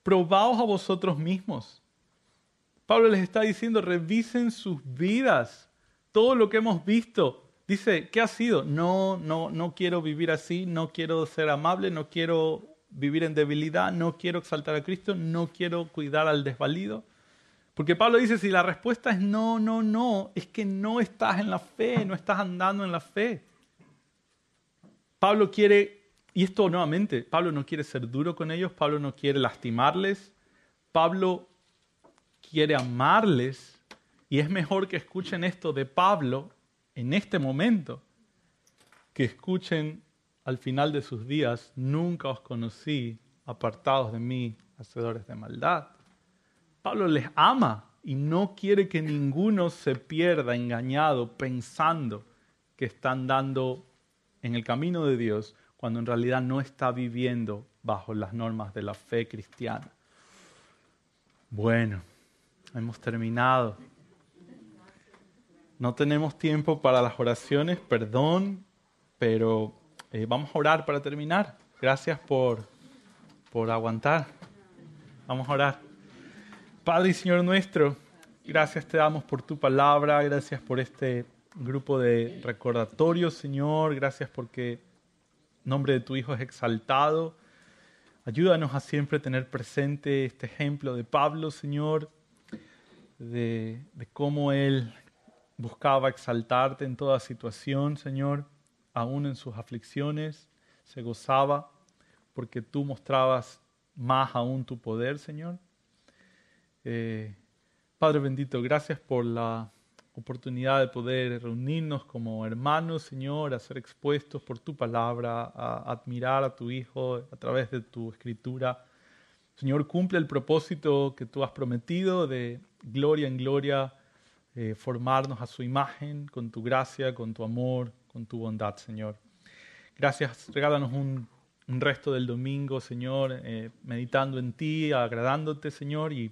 Speaker 1: Probaos a vosotros mismos. Pablo les está diciendo, revisen sus vidas. Todo lo que hemos visto. Dice, ¿qué ha sido? No, no, no quiero vivir así, no quiero ser amable, no quiero vivir en debilidad, no quiero exaltar a Cristo, no quiero cuidar al desvalido. Porque Pablo dice, si la respuesta es no, no, no, es que no estás en la fe, no estás andando en la fe. Pablo quiere, y esto nuevamente, Pablo no quiere ser duro con ellos, Pablo no quiere lastimarles, Pablo quiere amarles, y es mejor que escuchen esto de Pablo en este momento, que escuchen al final de sus días, nunca os conocí apartados de mí, hacedores de maldad. Pablo les ama y no quiere que ninguno se pierda engañado pensando que está andando en el camino de Dios cuando en realidad no está viviendo bajo las normas de la fe cristiana. Bueno, hemos terminado. No tenemos tiempo para las oraciones, perdón, pero eh, vamos a orar para terminar. Gracias por, por aguantar. Vamos a orar. Padre y Señor nuestro, gracias te damos por tu palabra, gracias por este grupo de recordatorios, Señor, gracias porque el nombre de tu Hijo es exaltado. Ayúdanos a siempre tener presente este ejemplo de Pablo, Señor, de, cómo él buscaba exaltarte en toda situación, Señor, aún en sus aflicciones, se gozaba porque tú mostrabas más aún tu poder, Señor. Eh, Padre bendito, gracias por la oportunidad de poder reunirnos como hermanos, Señor, a ser expuestos por tu palabra, a admirar a tu Hijo a través de tu escritura. Señor, cumple el propósito que tú has prometido de gloria en gloria, eh, formarnos a su imagen con tu gracia, con tu amor, con tu bondad, Señor. Gracias, regálanos un, resto del domingo, Señor, eh, meditando en ti, agradándote, Señor, y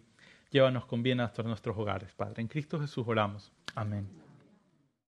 Speaker 1: llévanos con bien hasta nuestros hogares, Padre. En Cristo Jesús oramos. Amén.